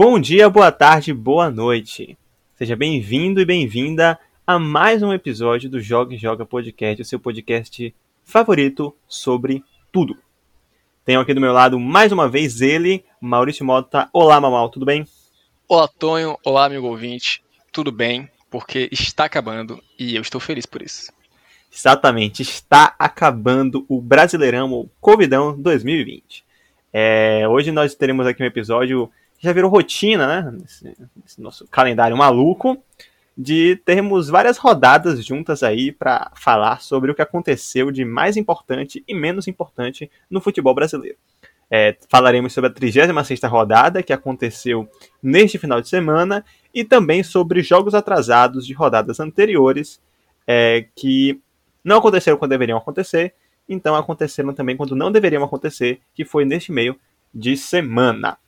Bom dia, boa tarde, boa noite. Seja bem-vindo e bem-vinda a mais um episódio do Joga e Joga Podcast, o seu podcast favorito sobre tudo. Tenho aqui do meu lado mais uma vez ele, Maurício Mota. Olá, Mamal, tudo bem? Olá, Tonho. Olá, amigo ouvinte. Tudo bem? Porque está acabando e eu estou feliz por isso. Exatamente, está acabando o Brasileirão, o Covidão 2020. É, hoje nós teremos aqui um episódio já virou rotina, né? Nesse, nesse nosso calendário maluco, de termos várias rodadas juntas aí para falar sobre o que aconteceu de mais importante e menos importante no futebol brasileiro. É, falaremos sobre a 36 rodada que aconteceu neste final de semana e também sobre jogos atrasados de rodadas anteriores é, que não aconteceram quando deveriam acontecer, então aconteceram também quando não deveriam acontecer, que foi neste meio de semana.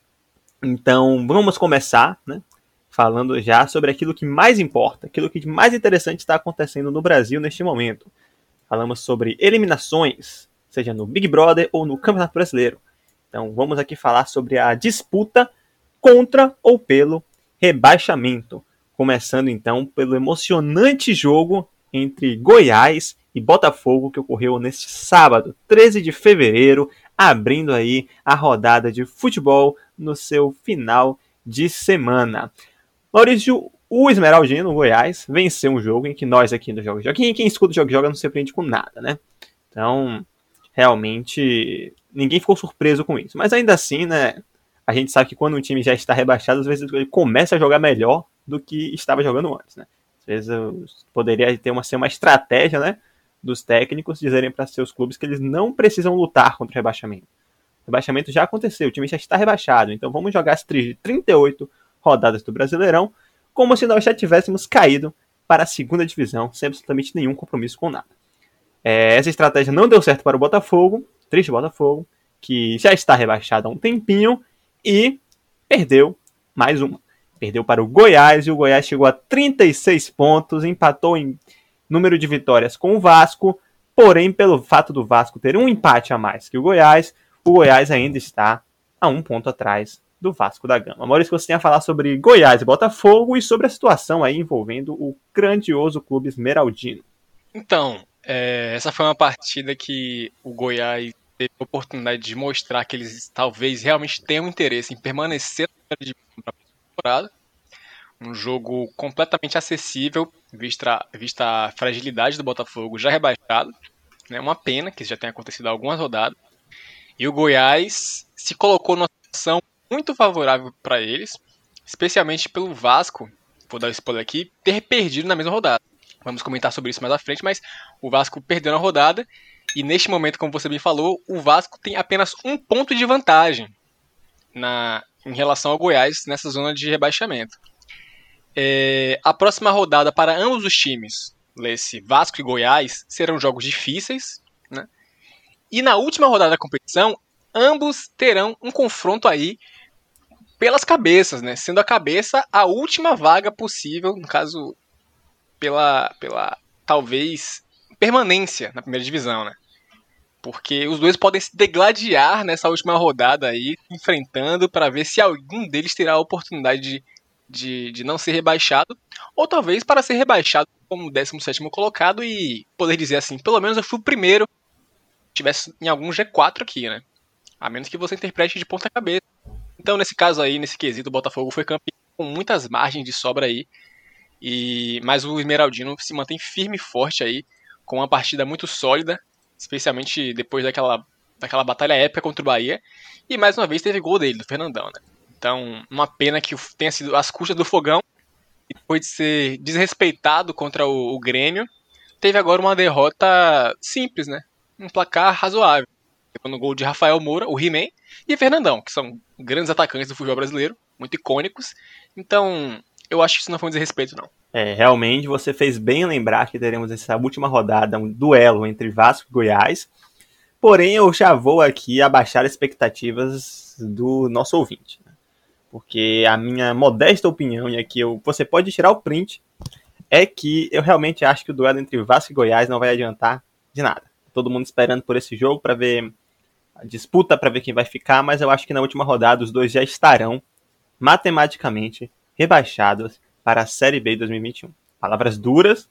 Então vamos começar, né, falando já sobre aquilo que mais importa, aquilo que de mais interessante está acontecendo no Brasil neste momento. Falamos sobre eliminações, seja no Big Brother ou no Campeonato Brasileiro. Então vamos aqui falar sobre a disputa contra ou pelo rebaixamento. Começando então pelo emocionante jogo entre Goiás e Botafogo que ocorreu neste sábado, 13 de fevereiro, abrindo aí a rodada de futebol no seu final de semana. Maurício, o Esmeraldino, Goiás, venceu um jogo em que nós aqui no Jogo Joga, quem, quem escuta o Jogo Joga não se aprende com nada, né? Então, realmente, ninguém ficou surpreso com isso. Mas ainda assim, né, a gente sabe que quando um time já está rebaixado, às vezes ele começa a jogar melhor do que estava jogando antes, né? Às vezes poderia ter uma, ser uma estratégia, né? Dos técnicos dizerem para seus clubes que eles não precisam lutar contra o rebaixamento. O rebaixamento já aconteceu, o time já está rebaixado, então vamos jogar as 38 rodadas do Brasileirão como se nós já tivéssemos caído para a segunda divisão, sem absolutamente nenhum compromisso com nada. É, essa estratégia não deu certo para o Botafogo, triste Botafogo, que já está rebaixado há um tempinho e perdeu mais uma. Perdeu para o Goiás e o Goiás chegou a 36 pontos, empatou em número de vitórias com o Vasco, porém, pelo fato do Vasco ter um empate a mais que o Goiás, o Goiás ainda está a um ponto atrás do Vasco da Gama. Maurício, você tem a falar sobre Goiás e Botafogo e sobre a situação aí envolvendo o grandioso clube esmeraldino. Então, é, essa foi uma partida que o Goiás teve a oportunidade de mostrar que eles talvez realmente tenham interesse em permanecer na temporada um jogo completamente acessível, vista, vista a fragilidade do Botafogo já rebaixado. Né? Uma pena que isso já tenha acontecido algumas rodadas. E o Goiás se colocou numa situação muito favorável para eles, especialmente pelo Vasco, vou dar spoiler aqui, ter perdido na mesma rodada. Vamos comentar sobre isso mais à frente, mas o Vasco perdeu na rodada e neste momento, como você bem falou, o Vasco tem apenas um ponto de vantagem na, em relação ao Goiás nessa zona de rebaixamento. É, a próxima rodada para ambos os times, esse Vasco e Goiás, serão jogos difíceis. Né? E na última rodada da competição, ambos terão um confronto aí pelas cabeças, né? Sendo a cabeça a última vaga possível, no caso, pela, pela talvez permanência na primeira divisão, né? Porque os dois podem se degladiar nessa última rodada aí, enfrentando para ver se algum deles terá a oportunidade de de, de não ser rebaixado, ou talvez para ser rebaixado como 17 colocado e poder dizer assim, pelo menos eu fui o primeiro tivesse em algum G4 aqui, né? A menos que você interprete de ponta cabeça. Então, nesse caso aí, nesse quesito, o Botafogo foi campeão com muitas margens de sobra aí. E mas o Esmeraldino se mantém firme e forte aí, com uma partida muito sólida, especialmente depois daquela, daquela batalha épica contra o Bahia. E mais uma vez teve gol dele, do Fernandão, né? Então, uma pena que tenha sido as custas do fogão. E depois de ser desrespeitado contra o, o Grêmio, teve agora uma derrota simples, né? Um placar razoável. No gol de Rafael Moura, o He-Man, e Fernandão, que são grandes atacantes do futebol brasileiro, muito icônicos. Então, eu acho que isso não foi um desrespeito, não. É, realmente você fez bem lembrar que teremos essa última rodada um duelo entre Vasco e Goiás. Porém, eu já vou aqui abaixar expectativas do nosso ouvinte. Porque a minha modesta opinião, e aqui eu, você pode tirar o print, é que eu realmente acho que o duelo entre Vasco e Goiás não vai adiantar de nada. Todo mundo esperando por esse jogo para ver a disputa, para ver quem vai ficar, mas eu acho que na última rodada os dois já estarão matematicamente rebaixados para a Série B de 2021. Palavras duras,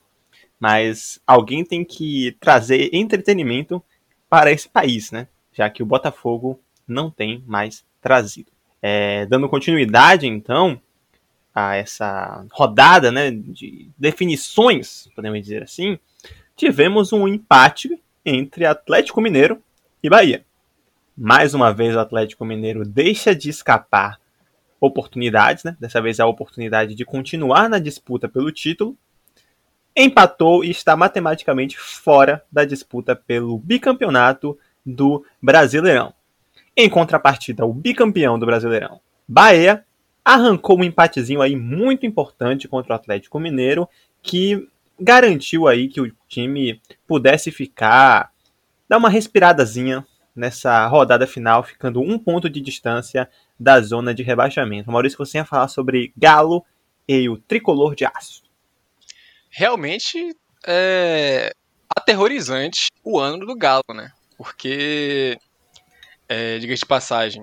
mas alguém tem que trazer entretenimento para esse país, né? Já que o Botafogo não tem mais trazido. É, dando continuidade, então, a essa rodada né, de definições, podemos dizer assim, tivemos um empate entre Atlético Mineiro e Bahia. Mais uma vez o Atlético Mineiro deixa de escapar oportunidades, né? dessa vez a oportunidade de continuar na disputa pelo título, empatou e está matematicamente fora da disputa pelo bicampeonato do Brasileirão. Em contrapartida, o bicampeão do Brasileirão, Bahia, arrancou um empatezinho aí muito importante contra o Atlético Mineiro, que garantiu aí que o time pudesse ficar, dar uma respiradazinha nessa rodada final, ficando um ponto de distância da zona de rebaixamento. Maurício, você ia falar sobre Galo e o tricolor de aço. Realmente é aterrorizante o ano do Galo, né? Porque, é, diga de passagem,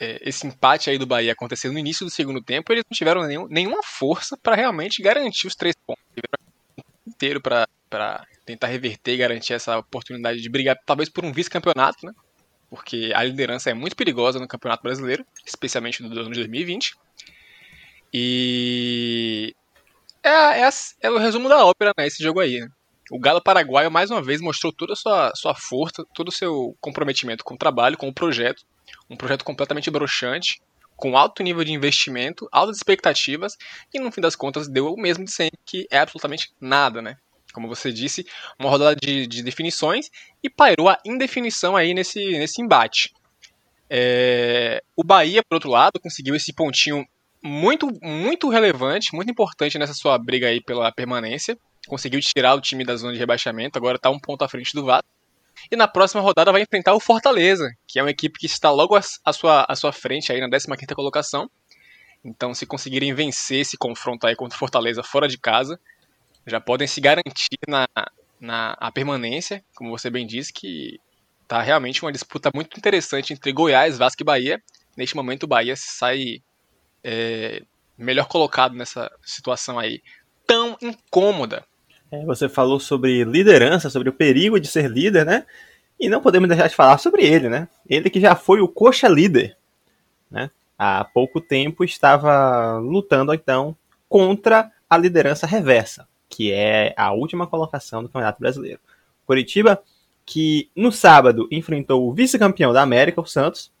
é, esse empate aí do Bahia acontecendo no início do segundo tempo, eles não tiveram nenhum, nenhuma força para realmente garantir os três pontos. inteiro para tentar reverter e garantir essa oportunidade de brigar, talvez por um vice-campeonato, né? Porque a liderança é muito perigosa no Campeonato Brasileiro, especialmente no ano de 2020. E é, é, é o resumo da ópera, né? Esse jogo aí. Né? O Galo Paraguaio mais uma vez mostrou toda a sua, sua força, todo o seu comprometimento com o trabalho, com o projeto um projeto completamente broxante, com alto nível de investimento, altas expectativas, e no fim das contas deu o mesmo de sempre, que é absolutamente nada, né? Como você disse, uma rodada de, de definições e pairou a indefinição aí nesse, nesse embate. É, o Bahia, por outro lado, conseguiu esse pontinho muito, muito relevante, muito importante nessa sua briga aí pela permanência. Conseguiu tirar o time da zona de rebaixamento, agora está um ponto à frente do Vasco. E na próxima rodada vai enfrentar o Fortaleza, que é uma equipe que está logo à sua, à sua frente aí na 15ª colocação. Então, se conseguirem vencer esse confronto aí contra o Fortaleza fora de casa, já podem se garantir na, na a permanência, como você bem disse, que tá realmente uma disputa muito interessante entre Goiás, Vasco e Bahia. Neste momento, o Bahia sai é, melhor colocado nessa situação aí tão incômoda você falou sobre liderança, sobre o perigo de ser líder, né? E não podemos deixar de falar sobre ele, né? Ele que já foi o coxa líder, né? Há pouco tempo estava lutando então contra a liderança reversa, que é a última colocação do Campeonato Brasileiro. Curitiba, que no sábado enfrentou o vice-campeão da América, o Santos,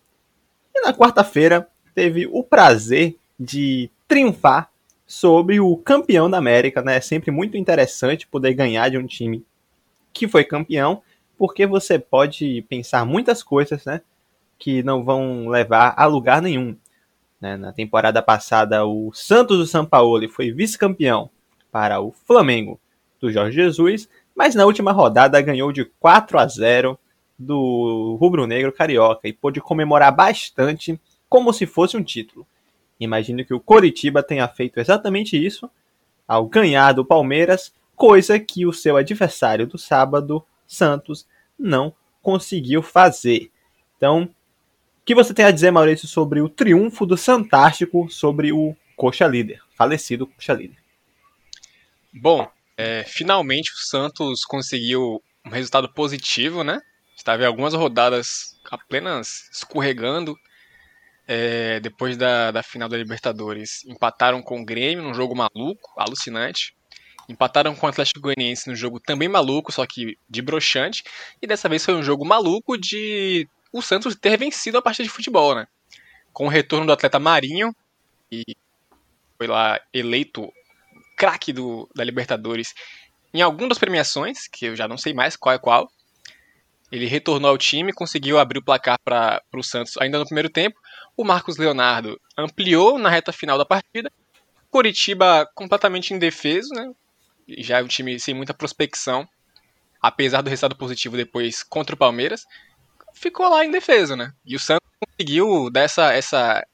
e na quarta-feira teve o prazer de triunfar sobre o campeão da América, né? É sempre muito interessante poder ganhar de um time que foi campeão, porque você pode pensar muitas coisas, né? Que não vão levar a lugar nenhum. Né? Na temporada passada, o Santos do São Paulo foi vice-campeão para o Flamengo do Jorge Jesus, mas na última rodada ganhou de 4 a 0 do Rubro Negro Carioca e pôde comemorar bastante como se fosse um título. Imagino que o Coritiba tenha feito exatamente isso ao ganhar do Palmeiras, coisa que o seu adversário do sábado, Santos, não conseguiu fazer. Então, o que você tem a dizer, Maurício, sobre o triunfo do Santástico sobre o Coxa Líder, falecido Coxa Líder? Bom, é, finalmente o Santos conseguiu um resultado positivo, né? Estava em algumas rodadas apenas escorregando é, depois da, da final da Libertadores, empataram com o Grêmio num jogo maluco, alucinante. Empataram com o Atlético Goianiense num jogo também maluco, só que de broxante. E dessa vez foi um jogo maluco de o Santos ter vencido a partida de futebol, né? Com o retorno do atleta Marinho, e foi lá eleito craque da Libertadores em algumas das premiações, que eu já não sei mais qual é qual. Ele retornou ao time, conseguiu abrir o placar para o Santos ainda no primeiro tempo. O Marcos Leonardo ampliou na reta final da partida. Curitiba completamente indefeso, né? Já é um time sem muita prospecção, apesar do resultado positivo depois contra o Palmeiras, ficou lá indefeso, né? E o Santos conseguiu dessa essa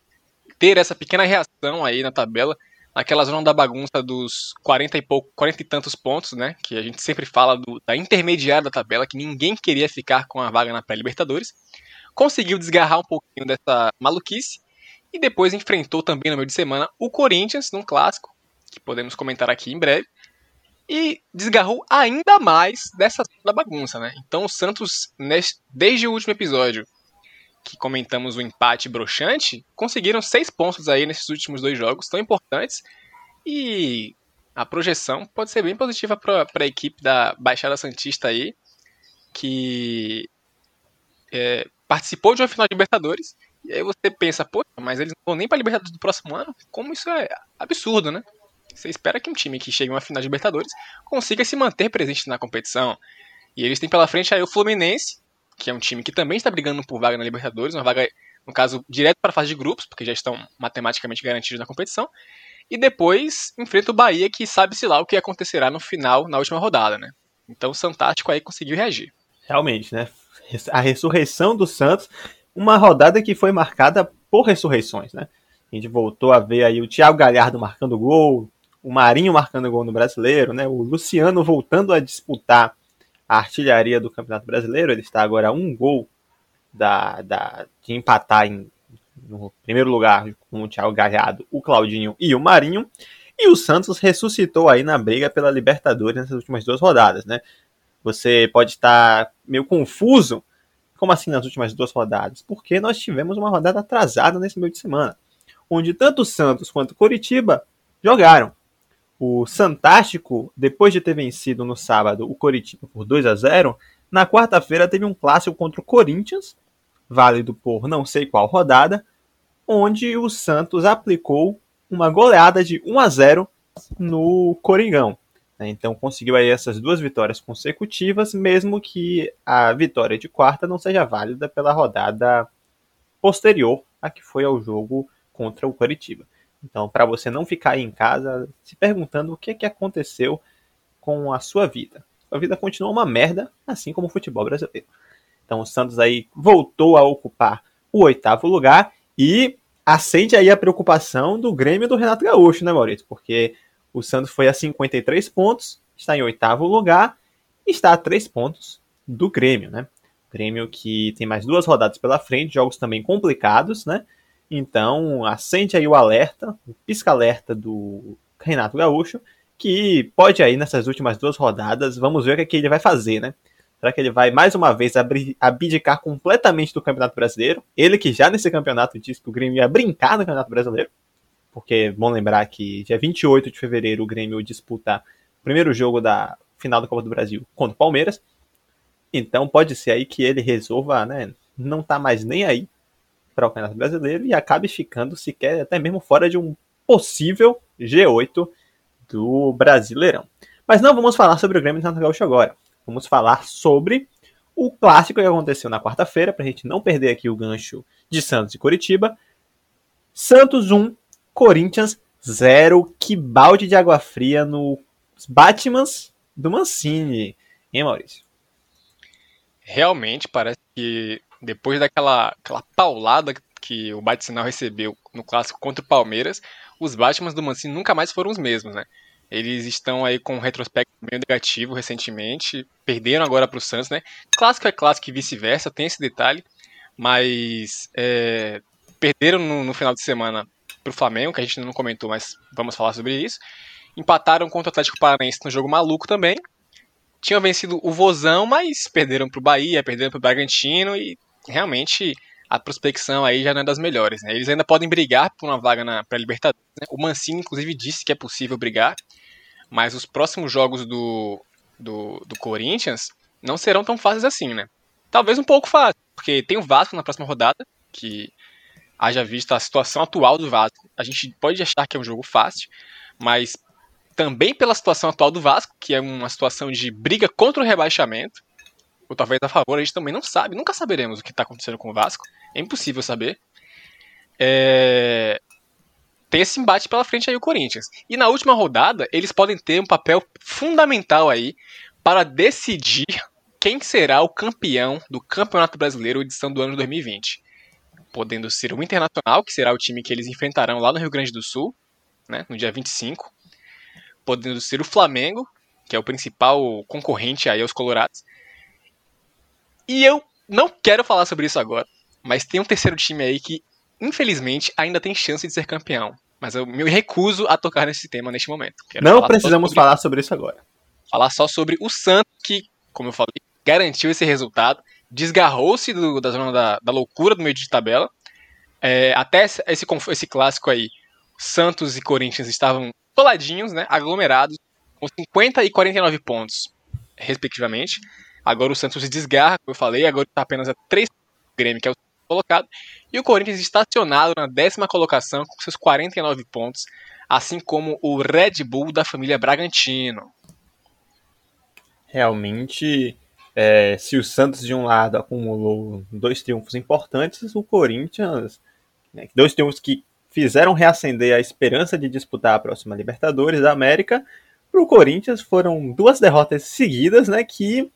ter essa pequena reação aí na tabela, naquela zona da bagunça dos 40 e pouco, 40 e tantos pontos, né? Que a gente sempre fala do, da intermediária da tabela, que ninguém queria ficar com a vaga na pré-Libertadores conseguiu desgarrar um pouquinho dessa maluquice E depois enfrentou também no meio de semana o Corinthians, num clássico, que podemos comentar aqui em breve. E desgarrou ainda mais dessa da bagunça, né? Então o Santos, desde o último episódio, que comentamos o empate broxante, conseguiram seis pontos aí nesses últimos dois jogos tão importantes. E a projeção pode ser bem positiva para a equipe da Baixada Santista aí, que é, participou de uma final de Libertadores. E aí você pensa, pô, mas eles não vão nem para Libertadores do próximo ano? Como isso é absurdo, né? Você espera que um time que chegue a uma final de Libertadores consiga se manter presente na competição. E eles têm pela frente aí o Fluminense, que é um time que também está brigando por vaga na Libertadores, uma vaga, no caso, direto para a fase de grupos, porque já estão matematicamente garantidos na competição. E depois enfrenta o Bahia, que sabe-se lá o que acontecerá no final, na última rodada, né? Então o Santástico aí conseguiu reagir. Realmente, né? A ressurreição do Santos, uma rodada que foi marcada por ressurreições, né? A gente voltou a ver aí o Thiago Galhardo marcando gol, o Marinho marcando gol no Brasileiro, né? O Luciano voltando a disputar a artilharia do Campeonato Brasileiro. Ele está agora a um gol da, da, de empatar em, no primeiro lugar com o Thiago Galhardo, o Claudinho e o Marinho. E o Santos ressuscitou aí na briga pela Libertadores nessas últimas duas rodadas, né? Você pode estar meio confuso. Como assim nas últimas duas rodadas? Porque nós tivemos uma rodada atrasada nesse meio de semana, onde tanto o Santos quanto o Coritiba jogaram. O Santástico, depois de ter vencido no sábado o Coritiba por 2 a 0, na quarta-feira teve um clássico contra o Corinthians, válido por não sei qual rodada, onde o Santos aplicou uma goleada de 1 a 0 no Coringão. Então conseguiu aí essas duas vitórias consecutivas, mesmo que a vitória de quarta não seja válida pela rodada posterior a que foi ao jogo contra o Coritiba. Então, para você não ficar aí em casa se perguntando o que, que aconteceu com a sua vida. A vida continua uma merda, assim como o futebol brasileiro. Então, o Santos aí voltou a ocupar o oitavo lugar e acende aí a preocupação do Grêmio do Renato Gaúcho, né, Maurício? Porque o Santos foi a 53 pontos, está em oitavo lugar está a 3 pontos do Grêmio, né? Grêmio que tem mais duas rodadas pela frente, jogos também complicados, né? Então, acende aí o alerta, o pisca-alerta do Renato Gaúcho, que pode aí nessas últimas duas rodadas, vamos ver o que, é que ele vai fazer, né? Será que ele vai mais uma vez abdicar completamente do Campeonato Brasileiro? Ele que já nesse campeonato disse que o Grêmio ia brincar no Campeonato Brasileiro. Porque, bom lembrar que dia 28 de fevereiro o Grêmio disputa o primeiro jogo da final da Copa do Brasil contra o Palmeiras. Então pode ser aí que ele resolva, né, não tá mais nem aí para o Campeonato Brasileiro e acabe ficando sequer até mesmo fora de um possível G8 do Brasileirão. Mas não vamos falar sobre o Grêmio Santa Gaúcho agora. Vamos falar sobre o clássico que aconteceu na quarta-feira, para a gente não perder aqui o gancho de Santos e Curitiba. Santos 1, Corinthians 0. Que balde de água fria nos Batmans do Mancini. Hein, Maurício? Realmente parece que depois daquela aquela paulada que o Batisinal recebeu no clássico contra o Palmeiras, os Batmans do Mancini nunca mais foram os mesmos, né? Eles estão aí com um retrospecto meio negativo recentemente, perderam agora para o Santos, né? Clássico é clássico e vice-versa, tem esse detalhe, mas é, perderam no, no, final de semana para o Flamengo, que a gente não comentou, mas vamos falar sobre isso. Empataram contra o Atlético Paranaense no jogo maluco também. Tinham vencido o Vozão, mas perderam para o Bahia, perderam para o Bragantino e realmente a prospecção aí já não é das melhores. Né? Eles ainda podem brigar por uma vaga na pré-Libertadores. Né? O Mancini, inclusive, disse que é possível brigar, mas os próximos jogos do, do, do Corinthians não serão tão fáceis assim, né? Talvez um pouco fácil, porque tem o Vasco na próxima rodada, que haja visto a situação atual do Vasco, a gente pode achar que é um jogo fácil, mas também pela situação atual do Vasco, que é uma situação de briga contra o rebaixamento, ou talvez a favor, a gente também não sabe, nunca saberemos o que está acontecendo com o Vasco, é impossível saber. É... Tem esse embate pela frente aí o Corinthians. E na última rodada, eles podem ter um papel fundamental aí para decidir quem será o campeão do Campeonato Brasileiro edição do ano 2020. Podendo ser o Internacional, que será o time que eles enfrentarão lá no Rio Grande do Sul, né, no dia 25. Podendo ser o Flamengo, que é o principal concorrente aí aos Colorados. E eu não quero falar sobre isso agora, mas tem um terceiro time aí que infelizmente, ainda tem chance de ser campeão. Mas eu me recuso a tocar nesse tema neste momento. Quero Não precisamos sobre... falar sobre isso agora. Falar só sobre o Santos, que, como eu falei, garantiu esse resultado, desgarrou-se da zona da, da, loucura do meio de tabela. É, até esse, esse clássico aí, Santos e Corinthians estavam coladinhos, né, aglomerados, com 50 e 49 pontos, respectivamente. Agora o Santos se desgarra, como eu falei, agora está apenas a 3 Grêmio, que é o colocado, e o Corinthians estacionado na décima colocação com seus 49 pontos, assim como o Red Bull da família Bragantino. Realmente, é, se o Santos de um lado acumulou dois triunfos importantes, o Corinthians, né, dois triunfos que fizeram reacender a esperança de disputar a próxima Libertadores da América, para o Corinthians foram duas derrotas seguidas, né, que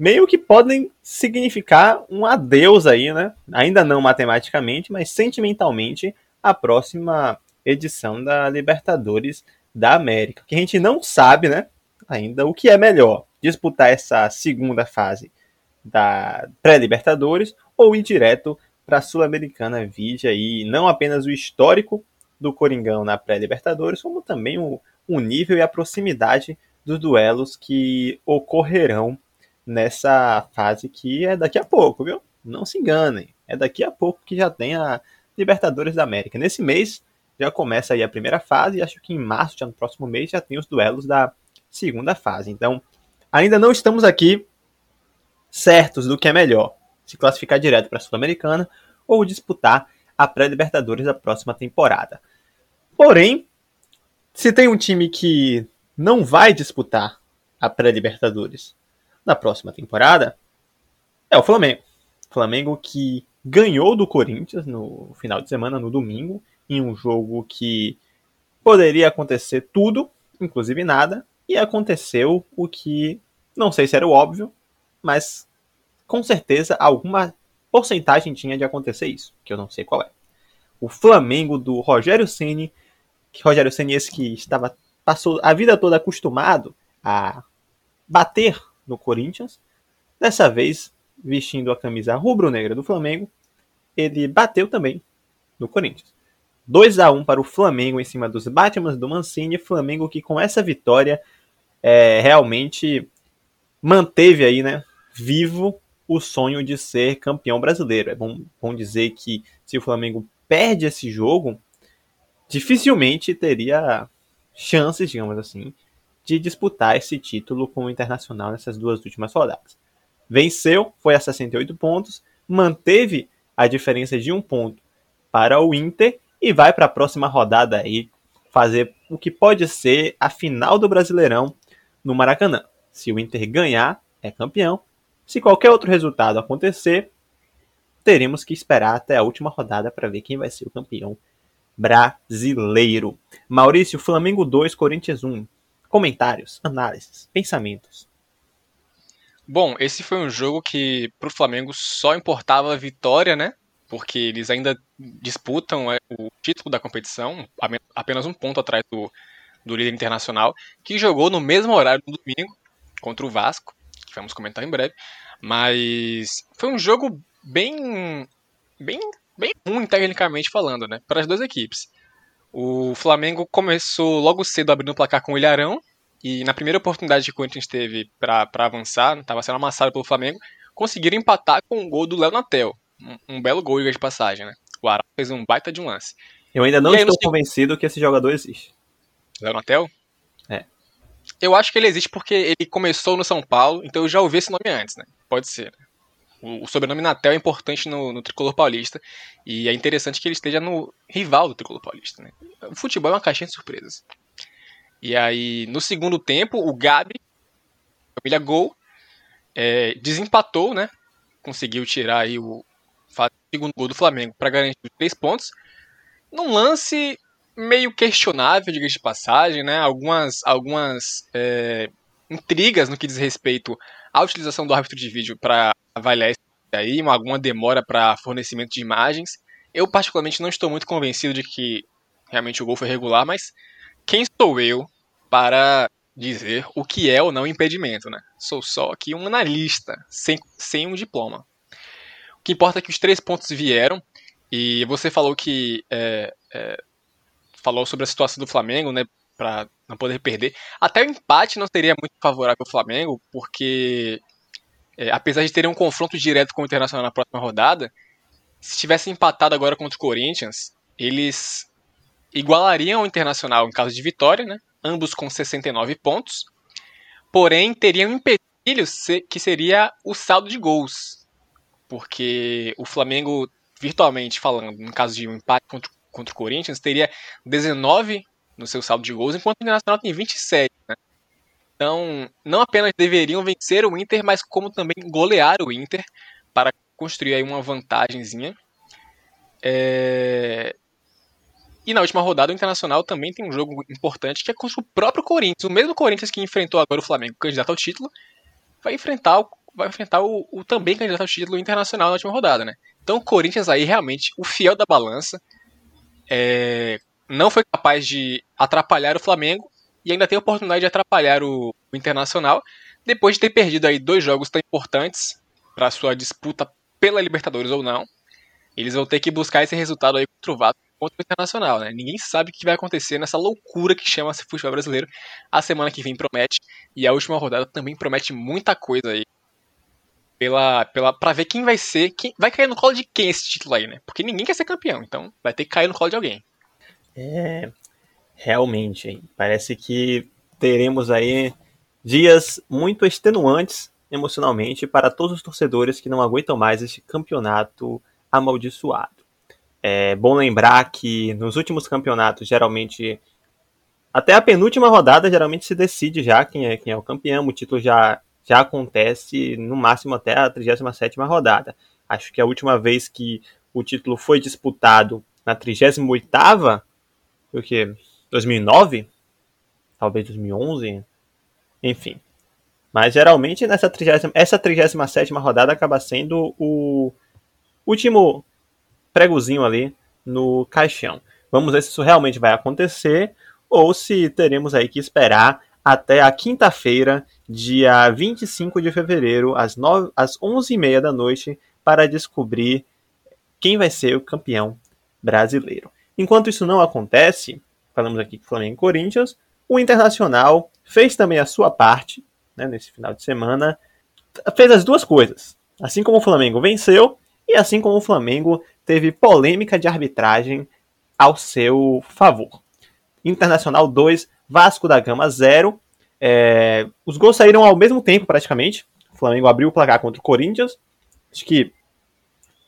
meio que podem significar um adeus aí, né? Ainda não matematicamente, mas sentimentalmente, a próxima edição da Libertadores da América. Que a gente não sabe, né? Ainda o que é melhor, disputar essa segunda fase da pré-Libertadores ou ir direto para a Sul-Americana, vide aí não apenas o histórico do Coringão na pré-Libertadores, como também o, o nível e a proximidade dos duelos que ocorrerão nessa fase que é daqui a pouco, viu? Não se enganem, é daqui a pouco que já tem a Libertadores da América. Nesse mês já começa aí a primeira fase e acho que em março, já no próximo mês, já tem os duelos da segunda fase. Então, ainda não estamos aqui certos do que é melhor, se classificar direto para a Sul-Americana ou disputar a pré-Libertadores da próxima temporada. Porém, se tem um time que não vai disputar a pré-Libertadores na próxima temporada é o Flamengo. Flamengo que ganhou do Corinthians no final de semana, no domingo, em um jogo que poderia acontecer tudo, inclusive nada, e aconteceu o que não sei se era o óbvio, mas com certeza alguma porcentagem tinha de acontecer isso, que eu não sei qual é. O Flamengo do Rogério Ceni, que Rogério Ceni esse que estava passou a vida toda acostumado a bater no Corinthians. Dessa vez, vestindo a camisa rubro-negra do Flamengo, ele bateu também no Corinthians. 2 a 1 para o Flamengo em cima dos Batman do Mancini. Flamengo que com essa vitória é, realmente manteve aí, né, vivo o sonho de ser campeão brasileiro. É bom, bom dizer que se o Flamengo perde esse jogo, dificilmente teria chances, digamos assim, de disputar esse título com o Internacional nessas duas últimas rodadas. Venceu, foi a 68 pontos, manteve a diferença de um ponto para o Inter e vai para a próxima rodada aí fazer o que pode ser a final do Brasileirão no Maracanã. Se o Inter ganhar, é campeão. Se qualquer outro resultado acontecer, teremos que esperar até a última rodada para ver quem vai ser o campeão brasileiro. Maurício, Flamengo 2, Corinthians 1 comentários, análises, pensamentos. Bom, esse foi um jogo que para o Flamengo só importava a vitória, né? Porque eles ainda disputam é, o título da competição, apenas um ponto atrás do, do líder internacional, que jogou no mesmo horário no domingo contra o Vasco, que vamos comentar em breve. Mas foi um jogo bem, bem, bem ruim tecnicamente falando, né? Para as duas equipes. O Flamengo começou logo cedo abrindo o placar com o Ilharão. E na primeira oportunidade que o Corinthians teve para avançar, estava sendo amassado pelo Flamengo, conseguiram empatar com o gol do Léo Natel. Um, um belo gol de passagem, né? O Arão fez um baita de um lance. Eu ainda não estou convencido que esse jogador existe. Léo Natel? É. Eu acho que ele existe porque ele começou no São Paulo, então eu já ouvi esse nome antes, né? Pode ser. Né? O, sobrenome Natel é importante no, no, tricolor paulista e é interessante que ele esteja no rival do tricolor paulista. Né? O futebol é uma caixinha de surpresas. E aí, no segundo tempo, o Gabi, família Gol, é, desempatou, né? Conseguiu tirar aí o, segundo gol do Flamengo para garantir os três pontos. Num lance meio questionável, diga de passagem, né? Algumas, algumas é, intrigas no que diz respeito à utilização do árbitro de vídeo para avaliar isso aí, uma, alguma demora para fornecimento de imagens. Eu, particularmente, não estou muito convencido de que realmente o gol foi regular, mas quem sou eu para dizer o que é ou não impedimento, né? Sou só aqui um analista, sem, sem um diploma. O que importa é que os três pontos vieram E você falou que é, é, falou sobre a situação do Flamengo, né, para não poder perder. Até o empate não seria muito favorável ao Flamengo, porque é, apesar de terem um confronto direto com o Internacional na próxima rodada, se tivesse empatado agora contra o Corinthians, eles igualariam o Internacional em caso de vitória, né? Ambos com 69 pontos. Porém, teriam um empecilho que seria o saldo de gols. Porque o Flamengo, virtualmente falando, no caso de um empate contra, contra o Corinthians, teria 19 no seu saldo de gols, enquanto o Internacional tem 27. Né? Então, não apenas deveriam vencer o Inter, mas como também golear o Inter para construir aí uma vantagemzinha. É... E na última rodada, o Internacional também tem um jogo importante que é contra o próprio Corinthians. O mesmo Corinthians que enfrentou agora o Flamengo, candidato ao título, vai enfrentar o, vai enfrentar o, o também candidato ao título internacional na última rodada, né? Então o Corinthians aí realmente, o fiel da balança, é, não foi capaz de atrapalhar o Flamengo e ainda tem a oportunidade de atrapalhar o, o Internacional depois de ter perdido aí dois jogos tão importantes para sua disputa pela Libertadores ou não. Eles vão ter que buscar esse resultado aí contra o Vasco contra o Internacional, né? Ninguém sabe o que vai acontecer nessa loucura que chama-se futebol brasileiro. A semana que vem promete e a última rodada também promete muita coisa aí. Pela, pela, pra ver quem vai ser, quem vai cair no colo de quem esse título aí, né? Porque ninguém quer ser campeão, então vai ter que cair no colo de alguém. É, realmente, parece que teremos aí dias muito extenuantes emocionalmente para todos os torcedores que não aguentam mais este campeonato amaldiçoado. É bom lembrar que nos últimos campeonatos, geralmente, até a penúltima rodada, geralmente se decide já quem é, quem é o campeão. O título já, já acontece no máximo até a 37 rodada. Acho que a última vez que o título foi disputado na 38 foi o que? 2009? Talvez 2011? Enfim. Mas geralmente nessa 30, essa 37 rodada acaba sendo o último pregozinho ali no caixão. Vamos ver se isso realmente vai acontecer ou se teremos aí que esperar até a quinta-feira, dia 25 de fevereiro, às, 9, às 11h30 da noite, para descobrir quem vai ser o campeão brasileiro. Enquanto isso não acontece, falamos aqui com Flamengo e Corinthians, o Internacional fez também a sua parte né, nesse final de semana, fez as duas coisas. Assim como o Flamengo venceu e assim como o Flamengo teve polêmica de arbitragem ao seu favor. Internacional 2, Vasco da Gama 0. É, os gols saíram ao mesmo tempo praticamente. O Flamengo abriu o placar contra o Corinthians. Acho que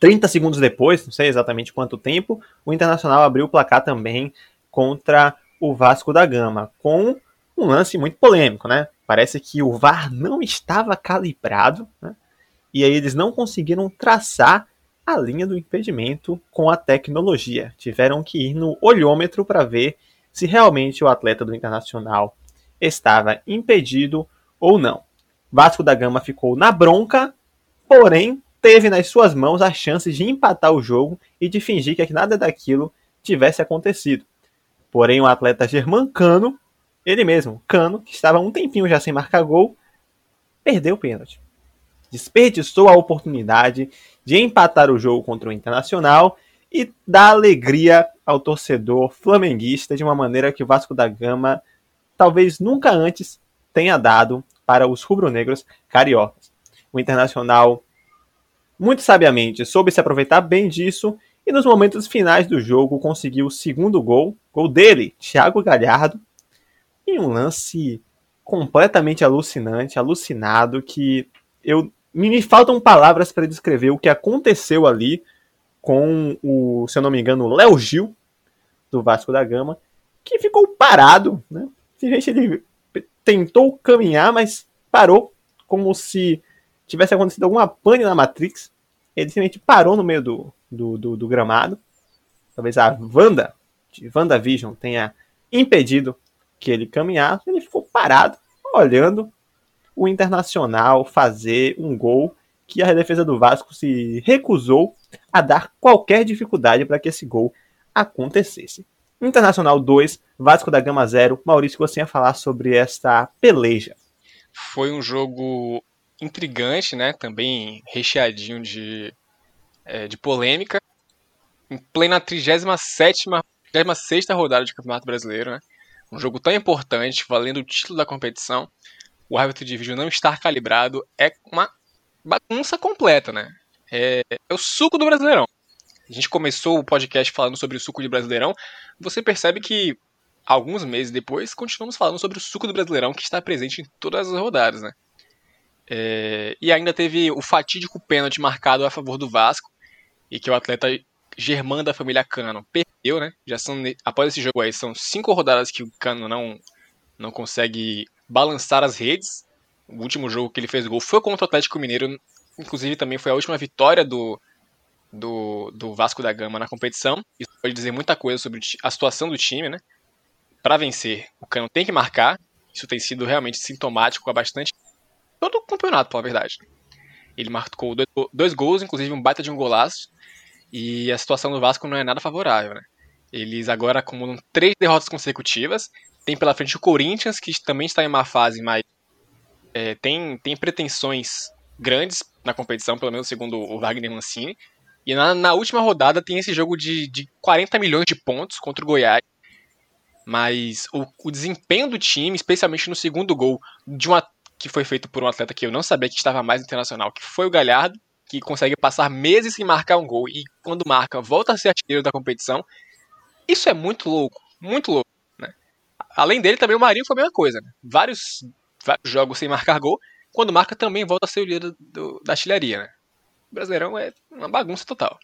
30 segundos depois, não sei exatamente quanto tempo, o Internacional abriu o placar também contra o Vasco da Gama, com um lance muito polêmico, né? Parece que o VAR não estava calibrado, né? E aí eles não conseguiram traçar a linha do impedimento com a tecnologia. Tiveram que ir no olhômetro para ver se realmente o atleta do Internacional estava impedido ou não. Vasco da Gama ficou na bronca, porém teve nas suas mãos a chance de empatar o jogo e de fingir que nada daquilo tivesse acontecido. Porém, o atleta Germán Cano, ele mesmo, Cano, que estava um tempinho já sem marcar gol, perdeu o pênalti. Desperdiçou a oportunidade de empatar o jogo contra o Internacional e dar alegria ao torcedor flamenguista de uma maneira que o Vasco da Gama talvez nunca antes tenha dado para os rubro-negros cariocas. O Internacional muito sabiamente soube se aproveitar bem disso e nos momentos finais do jogo conseguiu o segundo gol, gol dele, Thiago Galhardo, em um lance completamente alucinante, alucinado, que eu me faltam palavras para descrever o que aconteceu ali com o, se eu não me engano, Léo Gil, do Vasco da Gama, que ficou parado, né? Ele tentou caminhar, mas parou, como se tivesse acontecido alguma pane na Matrix. Ele simplesmente parou no meio do, do, do, do gramado. Talvez a Wanda, de WandaVision, tenha impedido que ele caminhasse. Ele ficou parado, olhando o Internacional fazer um gol que a defesa do Vasco se recusou a dar qualquer dificuldade para que esse gol acontecesse. Internacional 2, Vasco da Gama 0. Maurício, você ia falar sobre esta peleja. Foi um jogo intrigante, né? Também recheadinho de, é, de polêmica. em plena 37 36 rodada de Campeonato Brasileiro, né? Um jogo tão importante, valendo o título da competição. O árbitro de vídeo não estar calibrado é uma bagunça completa, né? É, é o suco do Brasileirão. A gente começou o podcast falando sobre o suco de Brasileirão. Você percebe que alguns meses depois continuamos falando sobre o suco do Brasileirão que está presente em todas as rodadas, né? É, e ainda teve o fatídico pênalti marcado a favor do Vasco e que o atleta Germán da família Cano perdeu, né? Já são após esse jogo aí são cinco rodadas que o Cano não não consegue balançar as redes. O último jogo que ele fez gol foi contra o Atlético Mineiro, inclusive também foi a última vitória do do, do Vasco da Gama na competição. Isso pode dizer muita coisa sobre a situação do time, né? Para vencer, o Cano tem que marcar. Isso tem sido realmente sintomático há bastante todo o campeonato, pela verdade. Ele marcou dois, dois gols, inclusive um baita de um golaço. E a situação do Vasco não é nada favorável, né? Eles agora acumulam três derrotas consecutivas. Tem pela frente o Corinthians, que também está em uma fase, mas é, tem, tem pretensões grandes na competição, pelo menos segundo o Wagner Mancini. E na, na última rodada tem esse jogo de, de 40 milhões de pontos contra o Goiás. Mas o, o desempenho do time, especialmente no segundo gol, de uma, que foi feito por um atleta que eu não sabia que estava mais internacional, que foi o Galhardo, que consegue passar meses sem marcar um gol e quando marca volta a ser artilheiro da competição. Isso é muito louco, muito louco. Né? Além dele, também o Marinho foi a mesma coisa. Né? Vários, vários, jogos sem marcar gol, quando marca também volta a ser o líder do, da artilharia. Né? O Brasileirão é uma bagunça total.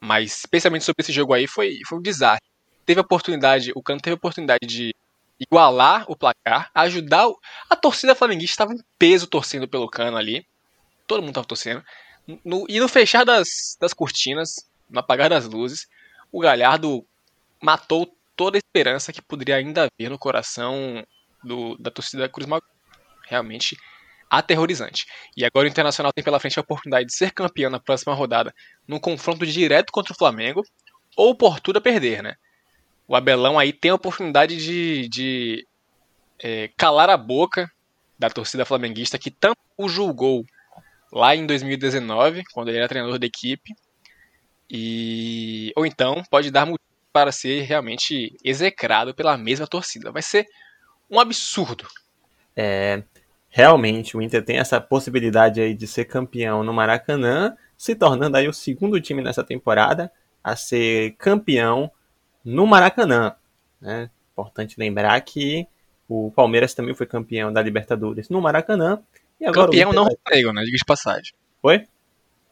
Mas, especialmente sobre esse jogo aí, foi, foi um desastre. Teve a oportunidade, o Cano teve a oportunidade de igualar o placar, ajudar. O, a torcida flamenguista estava em peso torcendo pelo Cano ali. Todo mundo estava torcendo. No, e no fechar das, das cortinas, no apagar das luzes, o Galhardo matou toda a esperança que poderia ainda haver no coração do, da torcida da Cruz Magrão. Realmente aterrorizante. E agora o Internacional tem pela frente a oportunidade de ser campeão na próxima rodada, num confronto direto contra o Flamengo, ou por tudo a perder, né? O Abelão aí tem a oportunidade de, de é, calar a boca da torcida flamenguista que tanto o julgou lá em 2019, quando ele era treinador da equipe, e ou então pode dar motivo para ser realmente execrado pela mesma torcida. Vai ser um absurdo. É, realmente o Inter tem essa possibilidade aí de ser campeão no Maracanã, se tornando aí o segundo time nessa temporada a ser campeão no Maracanã. Né? Importante lembrar que o Palmeiras também foi campeão da Libertadores no Maracanã. E agora campeão não rubro-negro, né? Diga de passagem. Oi?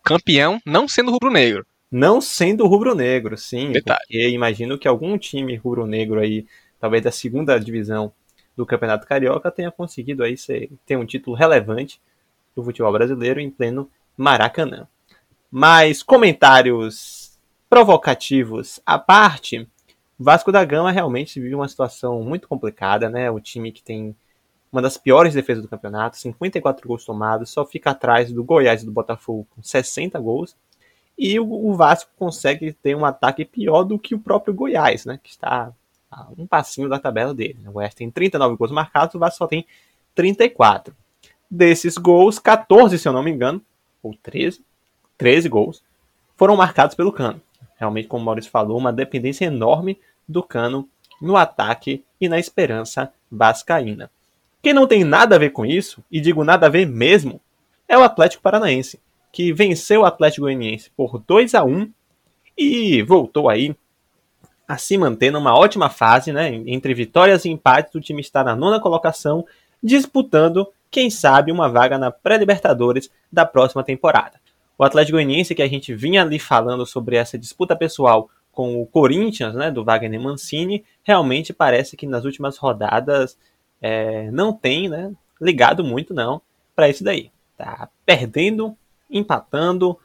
Campeão não sendo rubro-negro. Não sendo rubro-negro, sim. Detalhe. Porque imagino que algum time rubro-negro aí, talvez da segunda divisão, do Campeonato Carioca tenha conseguido aí ser, ter um título relevante do futebol brasileiro em pleno Maracanã. Mas comentários provocativos à parte, Vasco da Gama realmente vive uma situação muito complicada, né? O time que tem uma das piores defesas do campeonato, 54 gols tomados, só fica atrás do Goiás e do Botafogo com 60 gols. E o, Vasco consegue ter um ataque pior do que o próprio Goiás, né? Que está um passinho da tabela dele. O Goiás tem 39 gols marcados, o Vasco só tem 34. Desses gols, 14, se eu não me engano, ou 13, 13 gols, foram marcados pelo Cano. Realmente, como o Maurício falou, uma dependência enorme do Cano no ataque e na esperança vascaína. Quem não tem nada a ver com isso, e digo nada a ver mesmo, é o Atlético Paranaense, que venceu o Atlético Goianiense por 2 a 1 e voltou aí a se manter numa ótima fase, né? Entre vitórias e empates, o time está na nona colocação, disputando, quem sabe, uma vaga na pré-Libertadores da próxima temporada. O Atlético Goianiense, que a gente vinha ali falando sobre essa disputa pessoal com o Corinthians, né, do Wagner Mancini, realmente parece que nas últimas rodadas é, não tem né, ligado muito não para isso daí. Tá perdendo, empatando.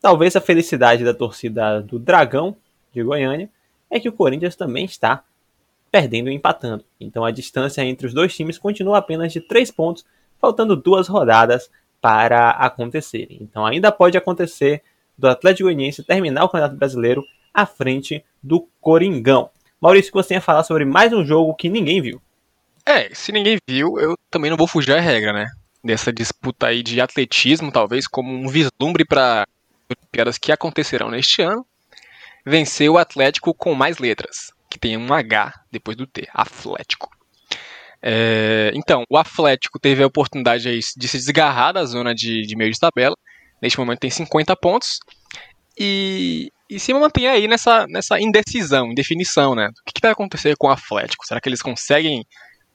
Talvez a felicidade da torcida do Dragão de Goiânia, é que o Corinthians também está perdendo e empatando. Então a distância entre os dois times continua apenas de 3 pontos, faltando duas rodadas para acontecerem. Então ainda pode acontecer do Atlético Goianiense terminar o Campeonato Brasileiro à frente do Coringão. Maurício, você ia falar sobre mais um jogo que ninguém viu. É, se ninguém viu, eu também não vou fugir à regra, né? Dessa disputa aí de atletismo, talvez como um vislumbre para Olimpíadas que acontecerão neste ano venceu o Atlético com mais letras, que tem um H depois do T, Atlético. É, então, o Atlético teve a oportunidade de se desgarrar da zona de, de meio de tabela. Neste momento tem 50 pontos. E, e se mantém aí nessa, nessa indecisão, indefinição, né? O que, que vai acontecer com o Atlético? Será que eles conseguem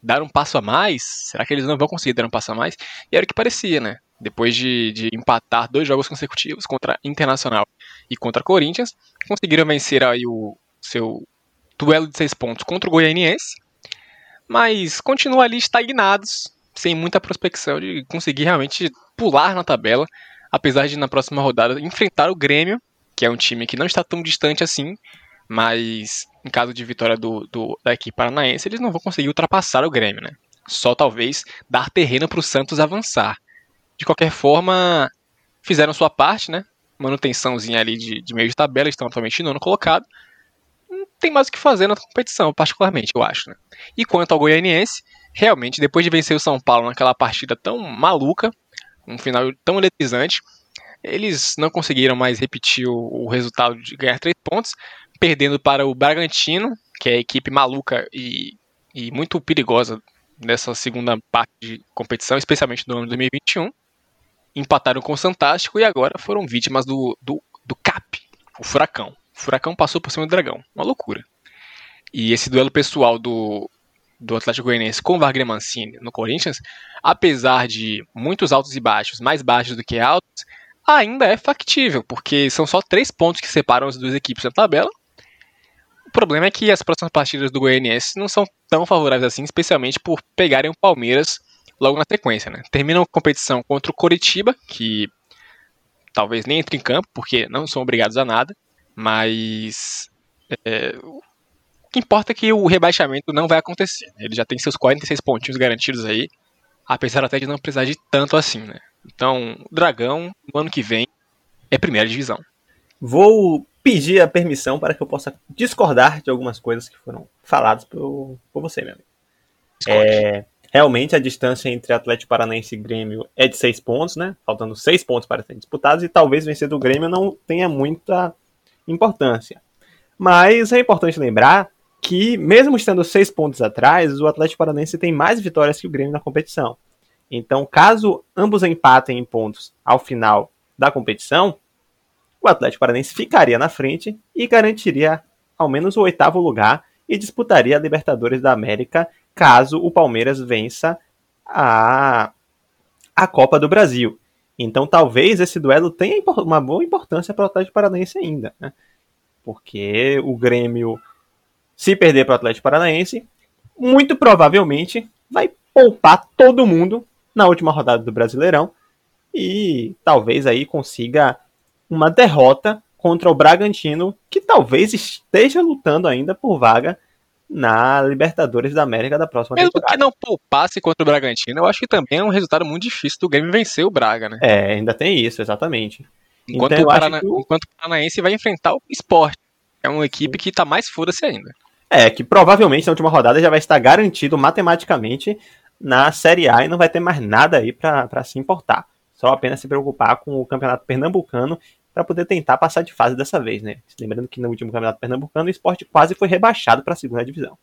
dar um passo a mais? Será que eles não vão conseguir dar um passo a mais? E era o que parecia, né? Depois de, de empatar dois jogos consecutivos contra Internacional e contra Corinthians, conseguiram vencer aí o seu duelo de seis pontos contra o Goianiense mas continua ali estagnados, sem muita prospecção de conseguir realmente pular na tabela, apesar de na próxima rodada enfrentar o Grêmio, que é um time que não está tão distante assim, mas em caso de vitória do, do da equipe paranaense, eles não vão conseguir ultrapassar o Grêmio, né? Só talvez dar terreno para o Santos avançar. De qualquer forma, fizeram sua parte, né? Manutençãozinha ali de, de meio de tabela, estão atualmente no ano colocado tem mais o que fazer na competição, particularmente, eu acho. Né? E quanto ao goianiense, realmente, depois de vencer o São Paulo naquela partida tão maluca, um final tão eletrizante, eles não conseguiram mais repetir o, o resultado de ganhar três pontos, perdendo para o Bragantino, que é a equipe maluca e, e muito perigosa nessa segunda parte de competição, especialmente do ano de 2021. Empataram com o Santástico e agora foram vítimas do, do, do CAP, o Furacão. Furacão passou por cima do Dragão. Uma loucura. E esse duelo pessoal do, do Atlético Goianiense com o Wagner Mancini no Corinthians, apesar de muitos altos e baixos, mais baixos do que altos, ainda é factível, porque são só três pontos que separam as duas equipes na tabela. O problema é que as próximas partidas do Goianiense não são tão favoráveis assim, especialmente por pegarem o Palmeiras logo na sequência. Né? Terminam a competição contra o Coritiba, que talvez nem entre em campo, porque não são obrigados a nada. Mas é, o que importa é que o rebaixamento não vai acontecer. Ele já tem seus 46 pontinhos garantidos aí, apesar até de não precisar de tanto assim, né? Então, o Dragão, no ano que vem, é primeira divisão. Vou pedir a permissão para que eu possa discordar de algumas coisas que foram faladas por, por você, meu amigo. É, realmente a distância entre Atlético Paranaense e Grêmio é de 6 pontos, né? Faltando 6 pontos para serem disputados e talvez vencer do Grêmio não tenha muita importância. Mas é importante lembrar que, mesmo estando seis pontos atrás, o Atlético Paranaense tem mais vitórias que o Grêmio na competição. Então, caso ambos empatem em pontos ao final da competição, o Atlético Paranaense ficaria na frente e garantiria ao menos o oitavo lugar e disputaria a Libertadores da América caso o Palmeiras vença a, a Copa do Brasil. Então talvez esse duelo tenha uma boa importância para o Atlético Paranaense ainda, né? Porque o Grêmio, se perder para o Atlético Paranaense, muito provavelmente vai poupar todo mundo na última rodada do Brasileirão e talvez aí consiga uma derrota contra o Bragantino, que talvez esteja lutando ainda por vaga na Libertadores da América da próxima Mesmo temporada. que não poupasse contra o Bragantino, eu acho que também é um resultado muito difícil do Grêmio vencer o Braga, né? É, ainda tem isso, exatamente. Enquanto, então, o, Parana... o... Enquanto o Paranaense vai enfrentar o esporte. É uma equipe que tá mais foda-se ainda. É, que provavelmente na última rodada já vai estar garantido matematicamente na Série A e não vai ter mais nada aí para se importar. Só apenas se preocupar com o campeonato pernambucano para poder tentar passar de fase dessa vez, né? Lembrando que no último campeonato pernambucano o esporte quase foi rebaixado para a segunda divisão.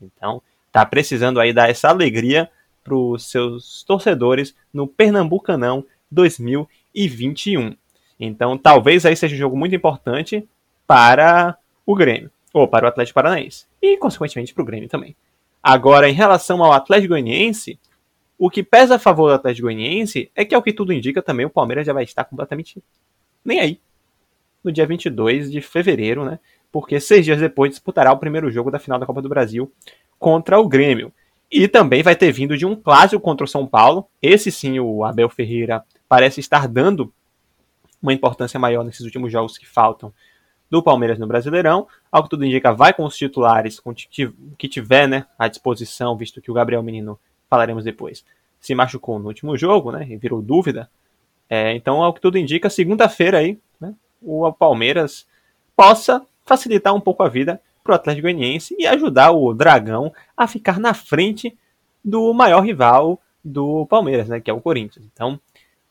Então, tá precisando aí dar essa alegria para os seus torcedores no Pernambucanão 2021. Então, talvez aí seja um jogo muito importante para o Grêmio, ou para o Atlético Paranaense, e consequentemente para o Grêmio também. Agora, em relação ao Atlético Goianiense, o que pesa a favor do Atlético Goianiense é que, ao que tudo indica, também o Palmeiras já vai estar completamente nem aí. No dia 22 de fevereiro, né? Porque seis dias depois disputará o primeiro jogo da final da Copa do Brasil contra o Grêmio. E também vai ter vindo de um clássico contra o São Paulo. Esse sim, o Abel Ferreira parece estar dando uma importância maior nesses últimos jogos que faltam do Palmeiras no Brasileirão. Ao que tudo indica, vai com os titulares com que tiver né, à disposição, visto que o Gabriel Menino, falaremos depois, se machucou no último jogo, né, e virou dúvida é, então, ao que tudo indica, segunda-feira aí, né, o Palmeiras possa facilitar um pouco a vida para o Atlético Goianiense e ajudar o Dragão a ficar na frente do maior rival do Palmeiras, né, que é o Corinthians. Então,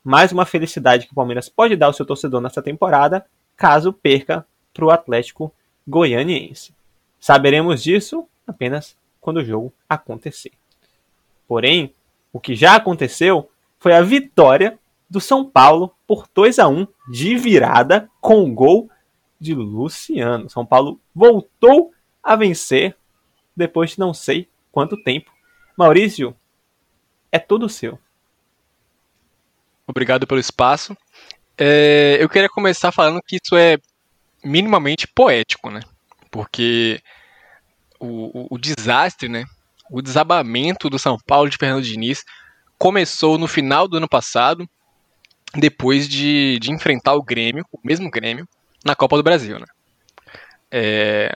mais uma felicidade que o Palmeiras pode dar ao seu torcedor nessa temporada, caso perca para o Atlético Goianiense. Saberemos disso apenas quando o jogo acontecer. Porém, o que já aconteceu foi a vitória do São Paulo por 2 a 1 de virada com o gol de Luciano. São Paulo voltou a vencer depois de não sei quanto tempo. Maurício, é tudo seu. Obrigado pelo espaço. É, eu queria começar falando que isso é minimamente poético, né? Porque o, o, o desastre, né? O desabamento do São Paulo de Fernando Diniz começou no final do ano passado, depois de, de enfrentar o Grêmio, o mesmo Grêmio, na Copa do Brasil, né? É,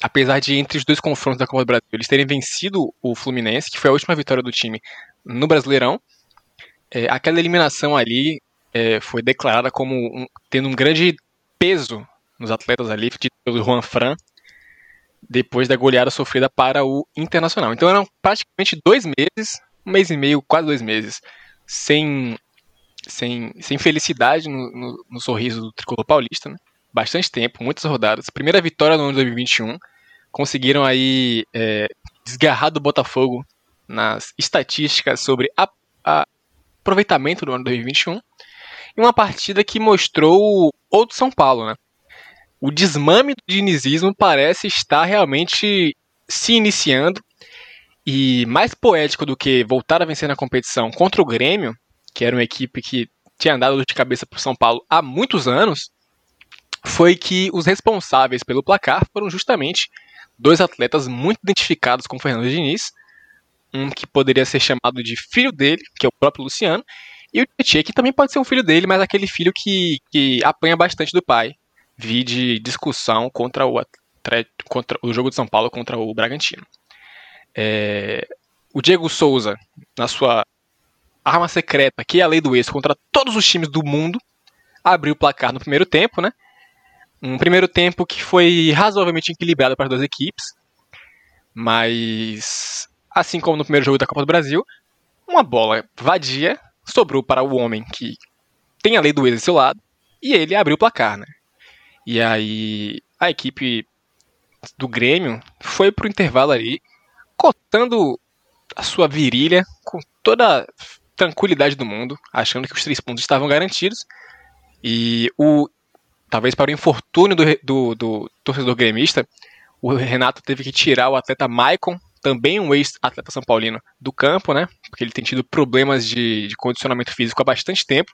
apesar de entre os dois confrontos da Copa do Brasil eles terem vencido o Fluminense, que foi a última vitória do time no Brasileirão, é, aquela eliminação ali é, foi declarada como um, tendo um grande peso nos atletas ali, pelo Juan Fran, depois da goleada sofrida para o Internacional. Então eram praticamente dois meses, um mês e meio, quase dois meses, sem, sem, sem felicidade no, no, no sorriso do tricolor paulista, né? Bastante tempo, muitas rodadas. Primeira vitória no ano de 2021. Conseguiram aí é, desgarrar do Botafogo nas estatísticas sobre a, a aproveitamento do ano 2021. E uma partida que mostrou outro São Paulo, né? o desmame do dinizismo parece estar realmente se iniciando. E mais poético do que voltar a vencer na competição contra o Grêmio, que era uma equipe que tinha andado de cabeça para São Paulo há muitos anos, foi que os responsáveis pelo placar foram justamente dois atletas muito identificados com Fernando Diniz, um que poderia ser chamado de filho dele, que é o próprio Luciano, e o Tietchan, que também pode ser um filho dele, mas aquele filho que, que apanha bastante do pai, vi de discussão contra o, contra o jogo de São Paulo contra o Bragantino. É, o Diego Souza, na sua arma secreta, que é a lei do ex, contra todos os times do mundo, abriu o placar no primeiro tempo, né? Um primeiro tempo que foi razoavelmente equilibrado para as duas equipes, mas assim como no primeiro jogo da Copa do Brasil, uma bola vadia sobrou para o homem que tem a lei do ex do seu lado e ele abriu o placar, né? E aí a equipe do Grêmio foi pro intervalo ali, cotando a sua virilha com toda tranquilidade do mundo, achando que os três pontos estavam garantidos. E o talvez para o infortúnio do, do, do torcedor gremista, o Renato teve que tirar o atleta Maicon, também um ex-atleta são paulino, do campo, né? Porque ele tem tido problemas de, de condicionamento físico há bastante tempo.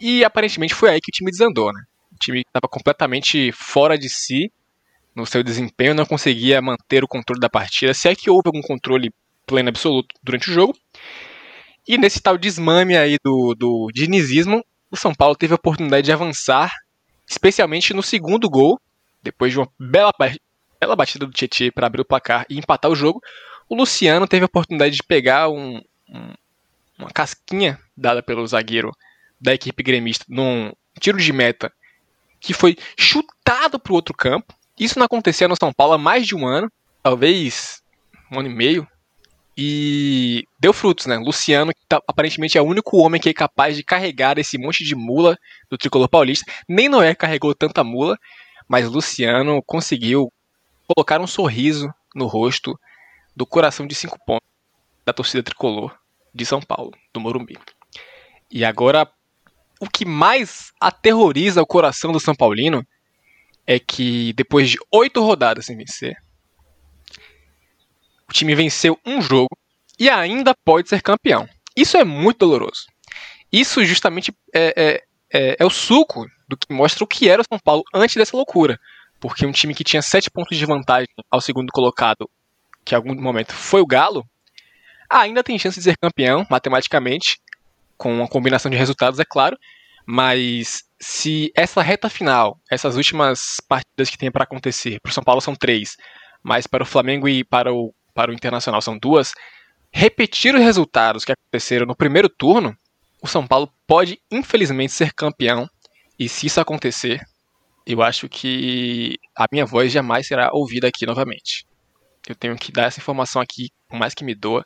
E aparentemente foi aí que o time desandou, né? time estava completamente fora de si no seu desempenho, não conseguia manter o controle da partida, se é que houve algum controle pleno absoluto durante o jogo. E nesse tal desmame aí do, do dinizismo, o São Paulo teve a oportunidade de avançar, especialmente no segundo gol, depois de uma bela, bela batida do Tietchan para abrir o placar e empatar o jogo. O Luciano teve a oportunidade de pegar um, um, uma casquinha dada pelo zagueiro da equipe gremista num tiro de meta que foi chutado para o outro campo. Isso não acontecia no São Paulo há mais de um ano, talvez um ano e meio. E deu frutos, né? Luciano, que tá, aparentemente é o único homem que é capaz de carregar esse monte de mula do tricolor paulista. Nem Noé carregou tanta mula, mas Luciano conseguiu colocar um sorriso no rosto do coração de cinco pontos da torcida tricolor de São Paulo, do Morumbi. E agora o que mais aterroriza o coração do São Paulino é que depois de oito rodadas sem vencer, o time venceu um jogo e ainda pode ser campeão. Isso é muito doloroso. Isso justamente é, é, é, é o suco do que mostra o que era o São Paulo antes dessa loucura. Porque um time que tinha sete pontos de vantagem ao segundo colocado, que em algum momento foi o Galo, ainda tem chance de ser campeão, matematicamente, com uma combinação de resultados, é claro, mas se essa reta final, essas últimas partidas que tem para acontecer, para o São Paulo são três, mas para o Flamengo e para o, para o Internacional são duas, repetir os resultados que aconteceram no primeiro turno, o São Paulo pode infelizmente ser campeão. E se isso acontecer, eu acho que a minha voz jamais será ouvida aqui novamente. Eu tenho que dar essa informação aqui, por mais que me doa,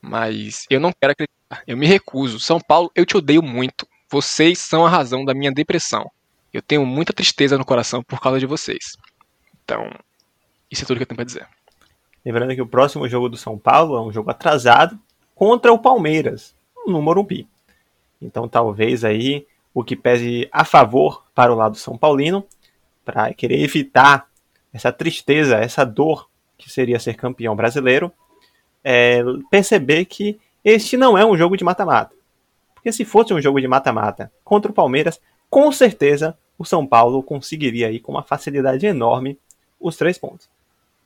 mas eu não quero acreditar. Eu me recuso. São Paulo, eu te odeio muito. Vocês são a razão da minha depressão. Eu tenho muita tristeza no coração por causa de vocês. Então, isso é tudo que eu tenho para dizer. Lembrando que o próximo jogo do São Paulo é um jogo atrasado contra o Palmeiras, no Morumbi. Então, talvez aí o que pese a favor para o lado São Paulino, para querer evitar essa tristeza, essa dor que seria ser campeão brasileiro, é perceber que este não é um jogo de mata-mata. Porque se fosse um jogo de mata-mata contra o Palmeiras, com certeza o São Paulo conseguiria aí com uma facilidade enorme os três pontos.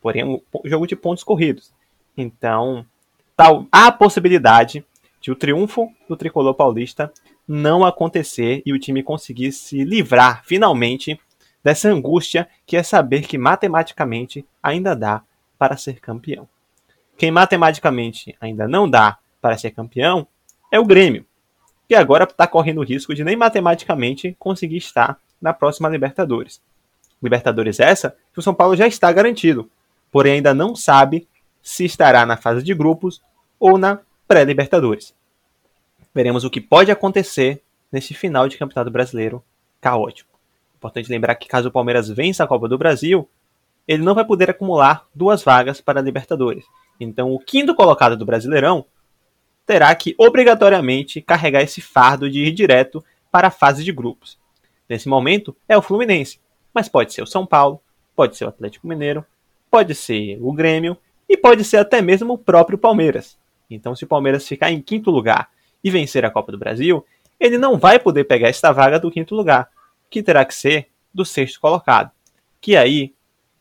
Porém, é um jogo de pontos corridos. Então, tal, há a possibilidade de o triunfo do tricolor paulista não acontecer e o time conseguir se livrar finalmente dessa angústia que é saber que matematicamente ainda dá para ser campeão. Quem matematicamente ainda não dá para ser campeão é o Grêmio, que agora está correndo o risco de nem matematicamente conseguir estar na próxima Libertadores. Libertadores essa que o São Paulo já está garantido, porém ainda não sabe se estará na fase de grupos ou na pré-Libertadores. Veremos o que pode acontecer nesse final de Campeonato Brasileiro caótico. Importante lembrar que caso o Palmeiras vença a Copa do Brasil, ele não vai poder acumular duas vagas para a Libertadores. Então, o quinto colocado do Brasileirão terá que obrigatoriamente carregar esse fardo de ir direto para a fase de grupos. Nesse momento é o Fluminense, mas pode ser o São Paulo, pode ser o Atlético Mineiro, pode ser o Grêmio e pode ser até mesmo o próprio Palmeiras. Então, se o Palmeiras ficar em quinto lugar e vencer a Copa do Brasil, ele não vai poder pegar esta vaga do quinto lugar, que terá que ser do sexto colocado, que aí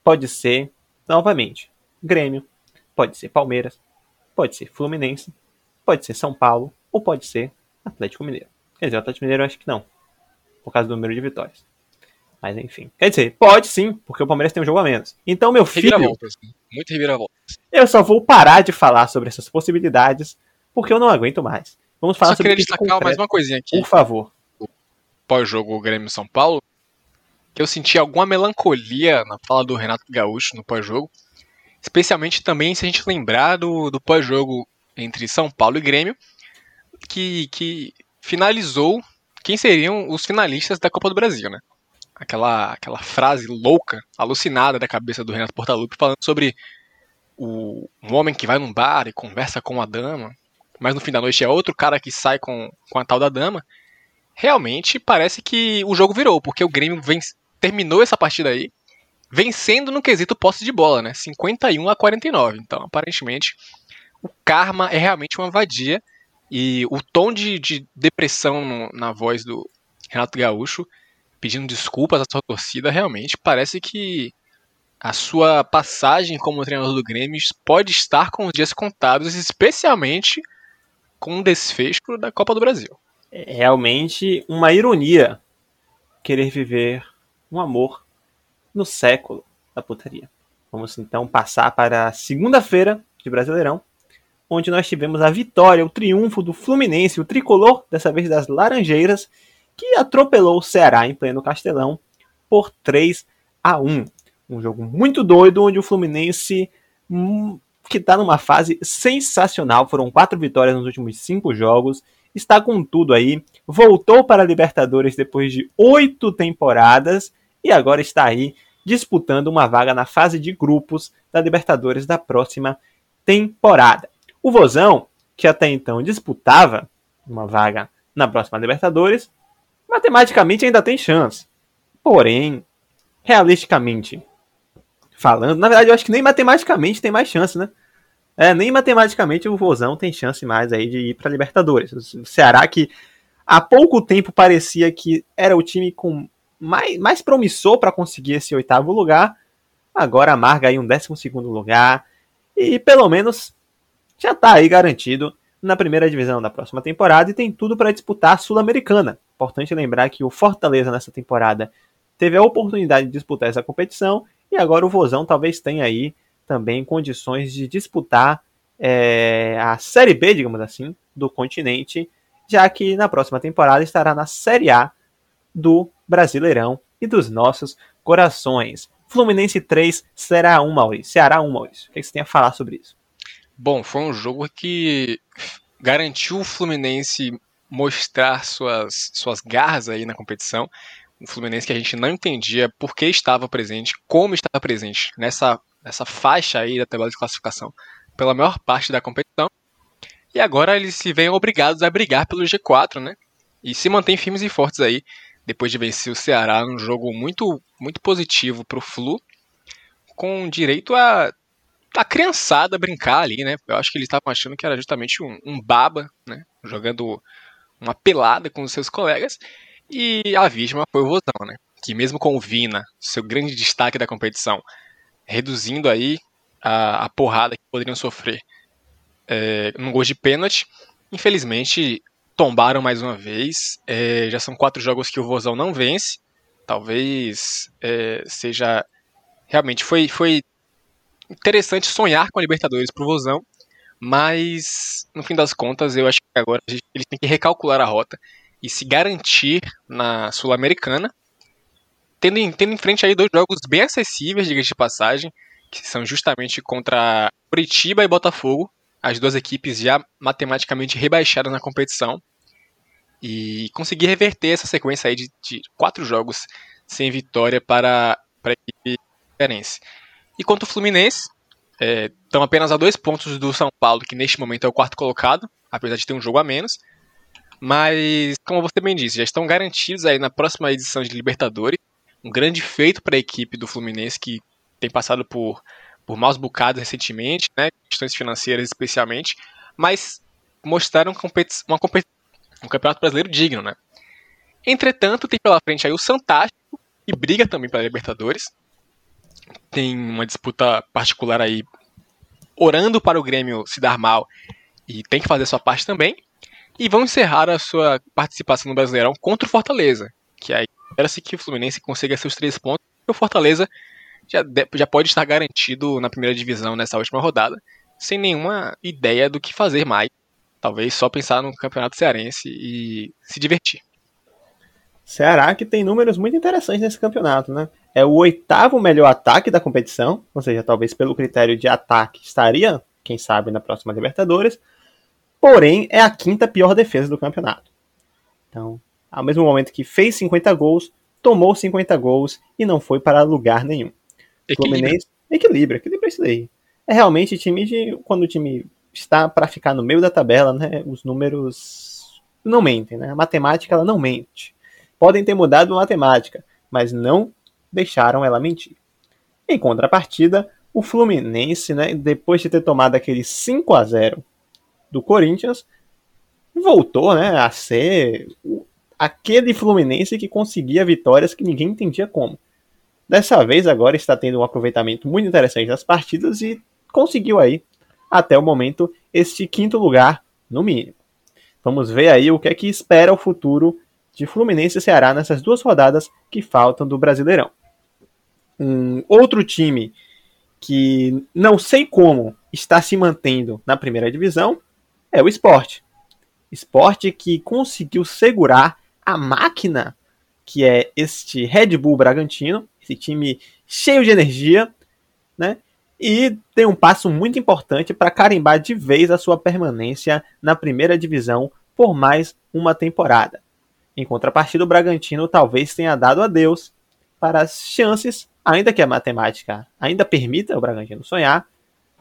pode ser, novamente, Grêmio, pode ser Palmeiras, pode ser Fluminense, pode ser São Paulo ou pode ser Atlético Mineiro. Quer dizer, o Atlético Mineiro eu acho que não, por causa do número de vitórias. Mas enfim. Quer dizer, pode sim, porque o Palmeiras tem um jogo a menos. Então, meu filho. Muito reviravoltas. Eu só vou parar de falar sobre essas possibilidades, porque eu não aguento mais. Vamos falar só sobre queria destacar mais uma coisinha aqui. Por favor. Pós-jogo Grêmio São Paulo, que eu senti alguma melancolia na fala do Renato Gaúcho no pós-jogo. Especialmente também se a gente lembrar do, do pós-jogo entre São Paulo e Grêmio, que, que finalizou quem seriam os finalistas da Copa do Brasil, né? Aquela, aquela frase louca, alucinada da cabeça do Renato Portaluppi falando sobre o, um homem que vai num bar e conversa com a dama, mas no fim da noite é outro cara que sai com, com a tal da dama. Realmente parece que o jogo virou, porque o Grêmio vem, terminou essa partida aí vencendo no quesito posse de bola, né? 51 a 49. Então, aparentemente, o karma é realmente uma vadia e o tom de, de depressão no, na voz do Renato Gaúcho, pedindo desculpas à sua torcida, realmente parece que a sua passagem como treinador do Grêmio pode estar com os dias contados, especialmente com o desfecho da Copa do Brasil. É realmente uma ironia querer viver um amor no século da putaria. Vamos então passar para a segunda-feira de Brasileirão, onde nós tivemos a vitória, o triunfo do Fluminense, o tricolor, dessa vez das Laranjeiras, que atropelou o Ceará em pleno Castelão por 3 a 1. Um jogo muito doido, onde o Fluminense, hum, que está numa fase sensacional, foram quatro vitórias nos últimos cinco jogos, está com tudo aí, voltou para a Libertadores depois de oito temporadas e agora está aí disputando uma vaga na fase de grupos da Libertadores da próxima temporada. O Vozão, que até então disputava uma vaga na próxima Libertadores, matematicamente ainda tem chance. Porém, realisticamente falando, na verdade eu acho que nem matematicamente tem mais chance, né? É, nem matematicamente o Vozão tem chance mais aí de ir para Libertadores. O Ceará que há pouco tempo parecia que era o time com mais, mais promissor para conseguir esse oitavo lugar, agora amarga aí um décimo segundo lugar e pelo menos já está aí garantido na primeira divisão da próxima temporada e tem tudo para disputar a Sul-Americana. Importante lembrar que o Fortaleza nessa temporada teve a oportunidade de disputar essa competição e agora o Vozão talvez tenha aí também condições de disputar é, a Série B, digamos assim, do continente, já que na próxima temporada estará na Série A do Brasileirão e dos nossos corações. Fluminense 3, será 1, Maurício. Ceará 1, Maurício. O que você tem a falar sobre isso? Bom, foi um jogo que garantiu o Fluminense mostrar suas, suas garras aí na competição. O Fluminense que a gente não entendia por que estava presente, como estava presente nessa, nessa faixa aí da tabela de classificação pela maior parte da competição. E agora eles se veem obrigados a brigar pelo G4, né? E se mantêm firmes e fortes aí, depois de vencer o Ceará num jogo muito, muito positivo para o Flu, com direito a a criançada brincar ali, né? Eu acho que eles estavam achando que era justamente um, um, baba, né? Jogando uma pelada com os seus colegas. E a vítima foi o Vozão, né? Que mesmo com o Vina, seu grande destaque da competição, reduzindo aí a, a porrada que poderiam sofrer é, num gol de pênalti, infelizmente tombaram mais uma vez. É, já são quatro jogos que o Vozão não vence. Talvez é, seja. Realmente foi, foi interessante sonhar com a Libertadores pro Vozão, mas no fim das contas eu acho agora eles têm que recalcular a rota e se garantir na Sul-Americana, tendo, em, tendo em frente aí dois jogos bem acessíveis, diga de passagem, que são justamente contra Curitiba e Botafogo, as duas equipes já matematicamente rebaixadas na competição, e conseguir reverter essa sequência aí de, de quatro jogos sem vitória para, para a equipe diferença. E quanto ao Fluminense, estão é, apenas a dois pontos do São Paulo, que neste momento é o quarto colocado, apesar de ter um jogo a menos. Mas, como você bem disse, já estão garantidos aí na próxima edição de Libertadores. Um grande feito para a equipe do Fluminense, que tem passado por, por maus bocados recentemente, né, questões financeiras especialmente, mas mostraram uma competi um campeonato brasileiro digno. Né? Entretanto, tem pela frente aí o Santástico, que briga também para Libertadores, tem uma disputa particular aí, orando para o Grêmio se dar mal e tem que fazer sua parte também. E vão encerrar a sua participação no Brasileirão contra o Fortaleza, que aí espera-se que o Fluminense consiga seus três pontos e o Fortaleza já, já pode estar garantido na primeira divisão nessa última rodada, sem nenhuma ideia do que fazer mais. Talvez só pensar no Campeonato Cearense e se divertir. Ceará que tem números muito interessantes nesse campeonato, né? É o oitavo melhor ataque da competição, ou seja, talvez pelo critério de ataque estaria, quem sabe, na próxima Libertadores. Porém, é a quinta pior defesa do campeonato. Então, ao mesmo momento que fez 50 gols, tomou 50 gols e não foi para lugar nenhum. Equilíbrio. Fluminense, equilíbrio, equilíbrio é isso daí. É realmente time de. Quando o time está para ficar no meio da tabela, né? Os números não mentem, né? A matemática ela não mente. Podem ter mudado a matemática, mas não deixaram ela mentir. Em contrapartida, o Fluminense, né, depois de ter tomado aquele 5 a 0 do Corinthians, voltou né, a ser aquele Fluminense que conseguia vitórias que ninguém entendia como. Dessa vez, agora está tendo um aproveitamento muito interessante das partidas e conseguiu aí, até o momento, este quinto lugar, no mínimo. Vamos ver aí o que é que espera o futuro de Fluminense e Ceará nessas duas rodadas que faltam do Brasileirão. Um outro time que não sei como está se mantendo na primeira divisão é o Esporte. Esporte que conseguiu segurar a máquina que é este Red Bull Bragantino, esse time cheio de energia, né? E tem um passo muito importante para carimbar de vez a sua permanência na primeira divisão por mais uma temporada. Em contrapartida, o Bragantino talvez tenha dado adeus para as chances, ainda que a matemática ainda permita o Bragantino sonhar,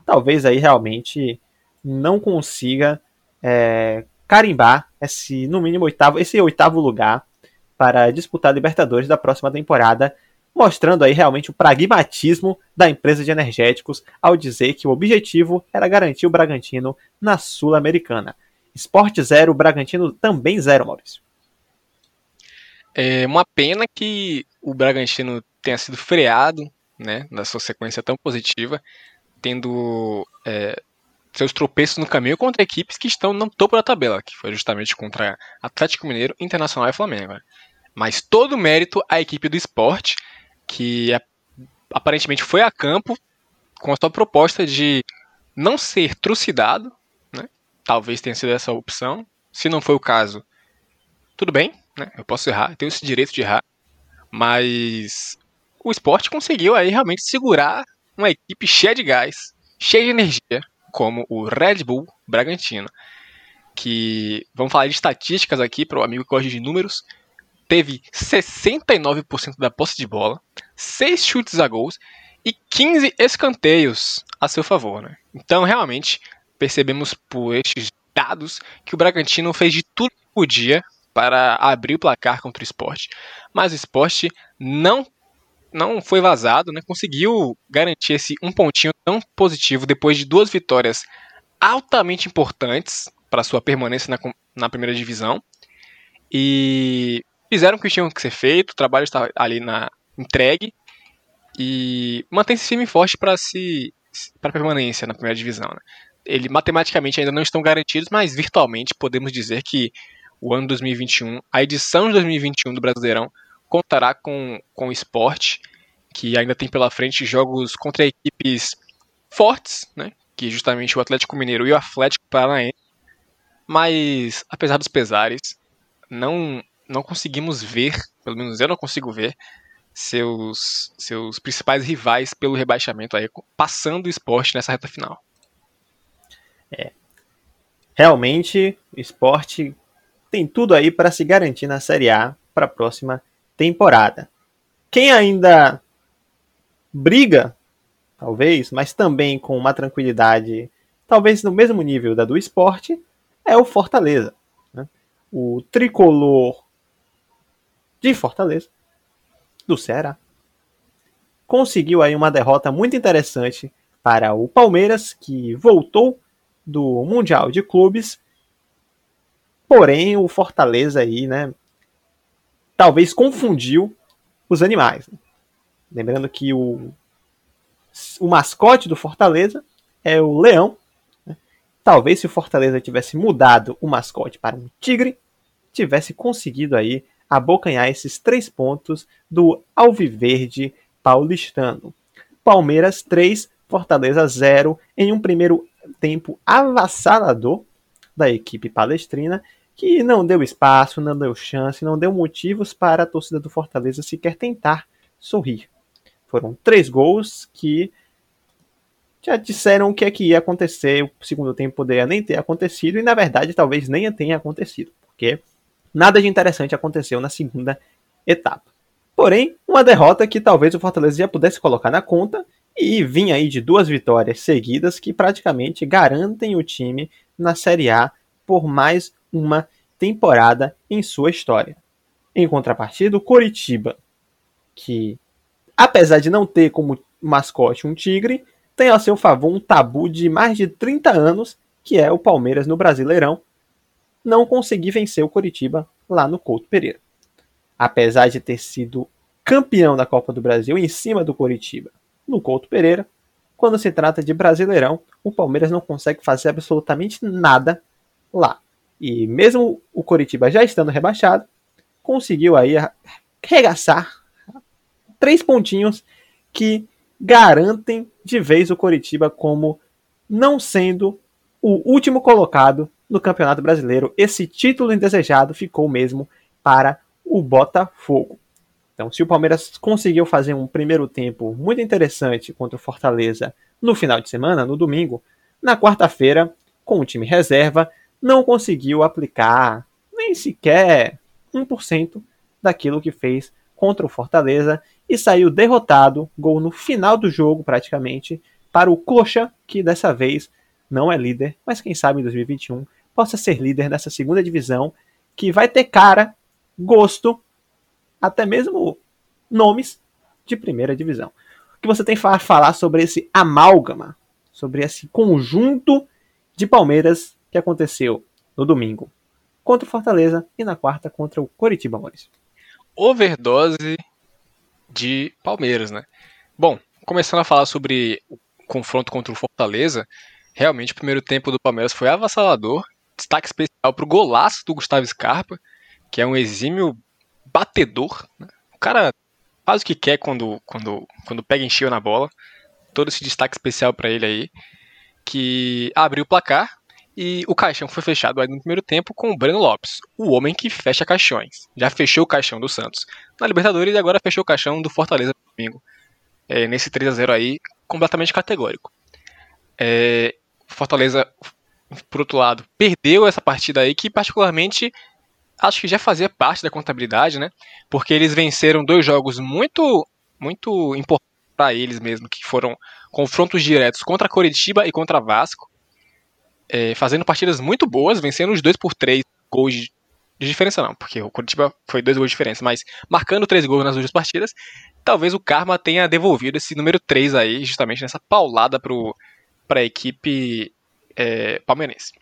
talvez aí realmente não consiga é, carimbar esse, no mínimo, oitavo, esse oitavo lugar para disputar a Libertadores da próxima temporada, mostrando aí realmente o pragmatismo da empresa de energéticos ao dizer que o objetivo era garantir o Bragantino na Sul-Americana. Esporte zero, Bragantino também zero, Maurício. É uma pena que o Bragantino tenha sido freado né, na sua sequência tão positiva, tendo é, seus tropeços no caminho contra equipes que estão no topo da tabela, que foi justamente contra Atlético Mineiro, Internacional e Flamengo. Né. Mas todo mérito à equipe do esporte, que é, aparentemente foi a campo com a sua proposta de não ser trucidado, né? talvez tenha sido essa a opção. Se não foi o caso, tudo bem, né? Eu posso errar, tenho esse direito de errar. Mas o esporte conseguiu aí realmente segurar uma equipe cheia de gás, cheia de energia, como o Red Bull Bragantino. Que vamos falar de estatísticas aqui para o amigo que gosta de números. teve 69% da posse de bola, 6 chutes a gols e 15 escanteios a seu favor. Né? Então, realmente, percebemos por estes dados que o Bragantino fez de tudo que podia para abrir o placar contra o esporte. Mas o esporte não, não foi vazado, né? conseguiu garantir esse um pontinho tão positivo depois de duas vitórias altamente importantes para sua permanência na, na primeira divisão. E fizeram o que tinham que ser feito, o trabalho está ali na entregue e mantém-se firme e forte para se para permanência na primeira divisão. Né? Ele matematicamente ainda não estão garantidos, mas virtualmente podemos dizer que o ano 2021, a edição de 2021 do Brasileirão contará com, com o esporte, que ainda tem pela frente jogos contra equipes fortes, né? que justamente o Atlético Mineiro e o Atlético Paranaense. Mas, apesar dos pesares, não, não conseguimos ver, pelo menos eu não consigo ver, seus, seus principais rivais pelo rebaixamento aí, passando o esporte nessa reta final. É. Realmente, o esporte tem tudo aí para se garantir na Série A para a próxima temporada. Quem ainda briga, talvez, mas também com uma tranquilidade, talvez no mesmo nível da do esporte, é o Fortaleza. Né? O tricolor de Fortaleza do Ceará. Conseguiu aí uma derrota muito interessante para o Palmeiras, que voltou do Mundial de Clubes. Porém, o Fortaleza aí, né, talvez confundiu os animais. Lembrando que o, o mascote do Fortaleza é o leão. Né? Talvez se o Fortaleza tivesse mudado o mascote para um tigre, tivesse conseguido aí abocanhar esses três pontos do Alviverde paulistano. Palmeiras 3, Fortaleza 0, em um primeiro tempo avassalador da equipe palestrina, que não deu espaço, não deu chance, não deu motivos para a torcida do Fortaleza sequer tentar sorrir. Foram três gols que já disseram o que é que ia acontecer, o segundo tempo poderia nem ter acontecido, e na verdade talvez nem tenha acontecido, porque nada de interessante aconteceu na segunda etapa. Porém, uma derrota que talvez o Fortaleza já pudesse colocar na conta e vinha aí de duas vitórias seguidas que praticamente garantem o time na Série A por mais uma temporada em sua história. Em contrapartida, o Coritiba, que apesar de não ter como mascote um tigre, tem a seu favor um tabu de mais de 30 anos, que é o Palmeiras no Brasileirão, não consegui vencer o Coritiba lá no Couto Pereira. Apesar de ter sido campeão da Copa do Brasil em cima do Coritiba no Couto Pereira, quando se trata de Brasileirão, o Palmeiras não consegue fazer absolutamente nada lá. E mesmo o Coritiba já estando rebaixado, conseguiu aí arregaçar três pontinhos que garantem de vez o Coritiba como não sendo o último colocado no Campeonato Brasileiro. Esse título indesejado ficou mesmo para o Botafogo. Então, se o Palmeiras conseguiu fazer um primeiro tempo muito interessante contra o Fortaleza no final de semana, no domingo, na quarta-feira, com o time reserva, não conseguiu aplicar nem sequer 1% daquilo que fez contra o Fortaleza e saiu derrotado, gol no final do jogo praticamente, para o Coxa, que dessa vez não é líder, mas quem sabe em 2021 possa ser líder dessa segunda divisão, que vai ter cara, gosto, até mesmo nomes de primeira divisão. O que você tem para falar sobre esse amálgama, sobre esse conjunto de Palmeiras que aconteceu no domingo contra o Fortaleza e na quarta contra o Coritiba, Maurício? Overdose de Palmeiras, né? Bom, começando a falar sobre o confronto contra o Fortaleza, realmente o primeiro tempo do Palmeiras foi avassalador destaque especial para o golaço do Gustavo Scarpa, que é um exímio batedor. Né? O cara faz o que quer quando, quando, quando pega encheu na bola. Todo esse destaque especial para ele aí, que abriu o placar e o caixão foi fechado aí no primeiro tempo com o Breno Lopes, o homem que fecha caixões. Já fechou o caixão do Santos na Libertadores e agora fechou o caixão do Fortaleza no domingo. É, nesse 3 a 0 aí, completamente categórico. É, Fortaleza por outro lado, perdeu essa partida aí que particularmente acho que já fazia parte da contabilidade, né? Porque eles venceram dois jogos muito, muito importantes para eles mesmo, que foram confrontos diretos contra Coritiba e contra Vasco, é, fazendo partidas muito boas, vencendo os dois por três gols de, de diferença não, porque o Coritiba foi dois gols de diferença, mas marcando três gols nas duas partidas, talvez o Karma tenha devolvido esse número 3 aí, justamente nessa paulada para a equipe é, palmeirense.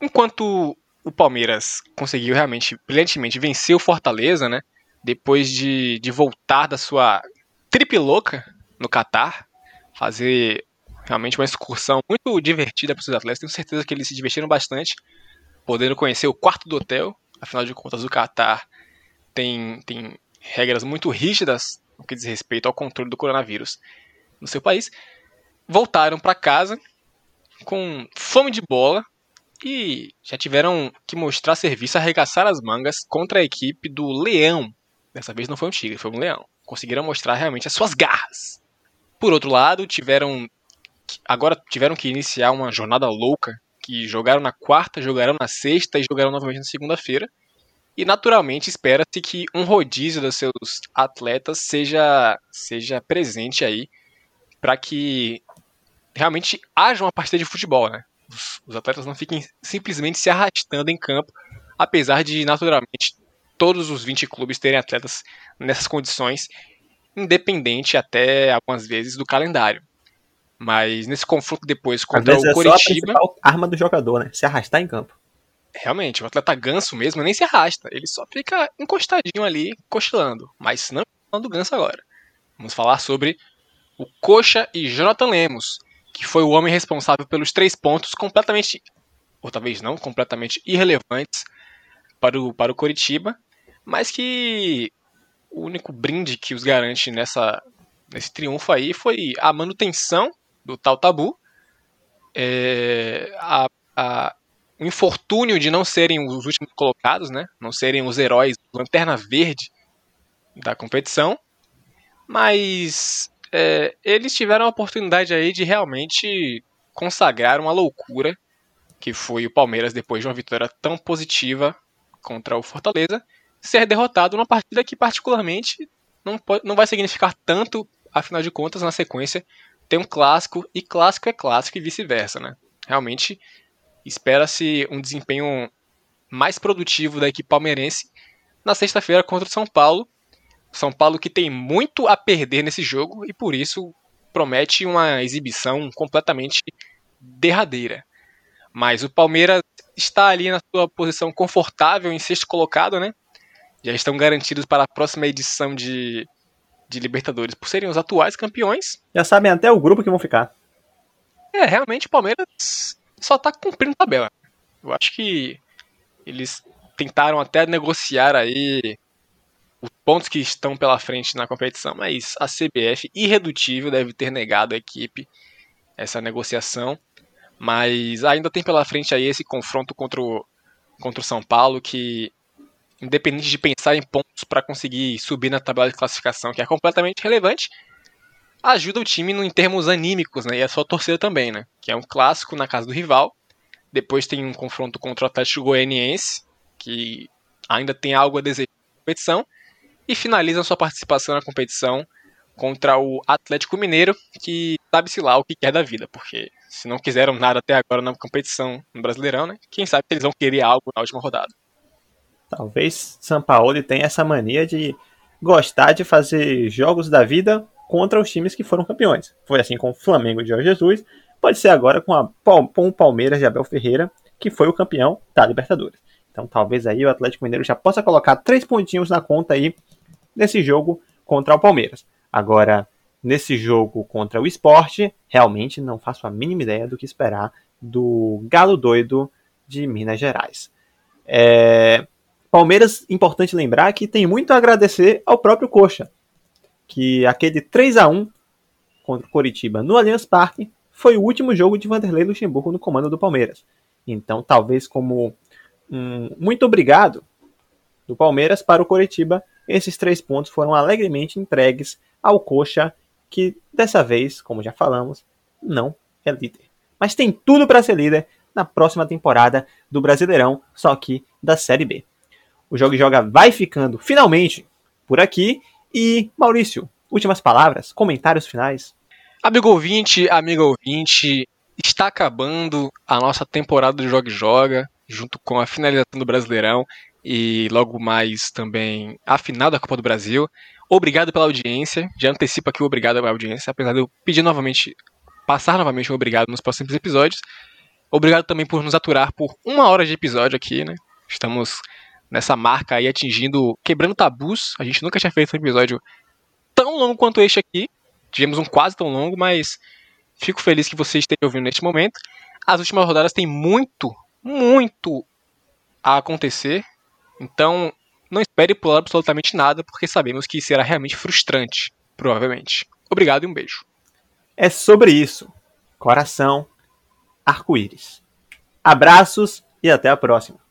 Enquanto o Palmeiras conseguiu realmente, brilhantemente, vencer o Fortaleza, né? Depois de, de voltar da sua tripiloca no Catar, fazer realmente uma excursão muito divertida para os atletas. Tenho certeza que eles se divertiram bastante, podendo conhecer o quarto do hotel. Afinal de contas, o Catar tem, tem regras muito rígidas no que diz respeito ao controle do coronavírus no seu país. Voltaram para casa com fome de bola, e já tiveram que mostrar serviço, arregaçar as mangas contra a equipe do Leão. Dessa vez não foi um tigre, foi um leão. Conseguiram mostrar realmente as suas garras. Por outro lado, tiveram agora tiveram que iniciar uma jornada louca, que jogaram na quarta, jogaram na sexta e jogaram novamente na segunda-feira. E naturalmente espera-se que um rodízio dos seus atletas seja seja presente aí para que realmente haja uma partida de futebol, né? Os, os atletas não fiquem simplesmente se arrastando em campo, apesar de, naturalmente, todos os 20 clubes terem atletas nessas condições, independente até algumas vezes do calendário. Mas nesse confronto depois contra o é Coritiba. Só a arma do jogador, né? Se arrastar em campo. Realmente, o atleta ganso mesmo nem se arrasta, ele só fica encostadinho ali, cochilando. Mas não falando ganso agora. Vamos falar sobre o Coxa e Jonathan Lemos, que foi o homem responsável pelos três pontos completamente, ou talvez não completamente irrelevantes para o, para o Coritiba, mas que o único brinde que os garante nessa, nesse triunfo aí foi a manutenção do tal tabu, é, a, a, o infortúnio de não serem os últimos colocados, né? não serem os heróis lanterna verde da competição, mas é, eles tiveram a oportunidade aí de realmente consagrar uma loucura que foi o Palmeiras depois de uma vitória tão positiva contra o Fortaleza ser derrotado numa partida que particularmente não, pode, não vai significar tanto, afinal de contas, na sequência tem um clássico e clássico é clássico e vice-versa, né? Realmente espera-se um desempenho mais produtivo da equipe palmeirense na sexta-feira contra o São Paulo, são Paulo que tem muito a perder nesse jogo e por isso promete uma exibição completamente derradeira. Mas o Palmeiras está ali na sua posição confortável em sexto colocado, né? Já estão garantidos para a próxima edição de, de Libertadores por serem os atuais campeões. Já sabem até o grupo que vão ficar. É, realmente o Palmeiras só está cumprindo tabela. Eu acho que eles tentaram até negociar aí os pontos que estão pela frente na competição, mas a CBF, irredutível, deve ter negado à equipe essa negociação. Mas ainda tem pela frente aí esse confronto contra o, contra o São Paulo, que, independente de pensar em pontos para conseguir subir na tabela de classificação, que é completamente relevante, ajuda o time em termos anímicos, né? E a sua torcida também, né? Que é um clássico na casa do rival. Depois tem um confronto contra o Atlético Goianiense, que ainda tem algo a desejar na competição e finalizam sua participação na competição contra o Atlético Mineiro, que sabe-se lá o que quer da vida, porque se não quiseram nada até agora na competição no Brasileirão, né? Quem sabe eles vão querer algo na última rodada. Talvez São Paulo tenha essa mania de gostar de fazer jogos da vida contra os times que foram campeões. Foi assim com o Flamengo de Jorge Jesus, pode ser agora com, a, com o Palmeiras de Abel Ferreira, que foi o campeão da Libertadores. Então talvez aí o Atlético Mineiro já possa colocar três pontinhos na conta aí nesse jogo contra o Palmeiras. Agora, nesse jogo contra o esporte, realmente não faço a mínima ideia do que esperar do Galo Doido de Minas Gerais. É... Palmeiras, importante lembrar que tem muito a agradecer ao próprio Coxa, que aquele 3 a 1 contra o Coritiba no Allianz Parque foi o último jogo de Vanderlei Luxemburgo no comando do Palmeiras. Então, talvez como um muito obrigado do Palmeiras para o Coritiba, esses três pontos foram alegremente entregues ao Coxa, que dessa vez, como já falamos, não é líder. Mas tem tudo para ser líder na próxima temporada do Brasileirão, só que da Série B. O Jogo Joga vai ficando finalmente por aqui e Maurício, últimas palavras, comentários finais. Amigo ouvinte, amigo ouvinte, está acabando a nossa temporada do Joga Joga, junto com a finalização do Brasileirão e logo mais também a final da Copa do Brasil. Obrigado pela audiência, já antecipo aqui o obrigado pela audiência, apesar de eu pedir novamente, passar novamente o obrigado nos próximos episódios. Obrigado também por nos aturar por uma hora de episódio aqui, né? Estamos nessa marca aí atingindo, quebrando tabus. A gente nunca tinha feito um episódio tão longo quanto este aqui. Tivemos um quase tão longo, mas fico feliz que você esteja ouvindo neste momento. As últimas rodadas têm muito, muito a acontecer. Então, não espere pular absolutamente nada, porque sabemos que será realmente frustrante, provavelmente. Obrigado e um beijo. É sobre isso. Coração, arco-íris. Abraços e até a próxima.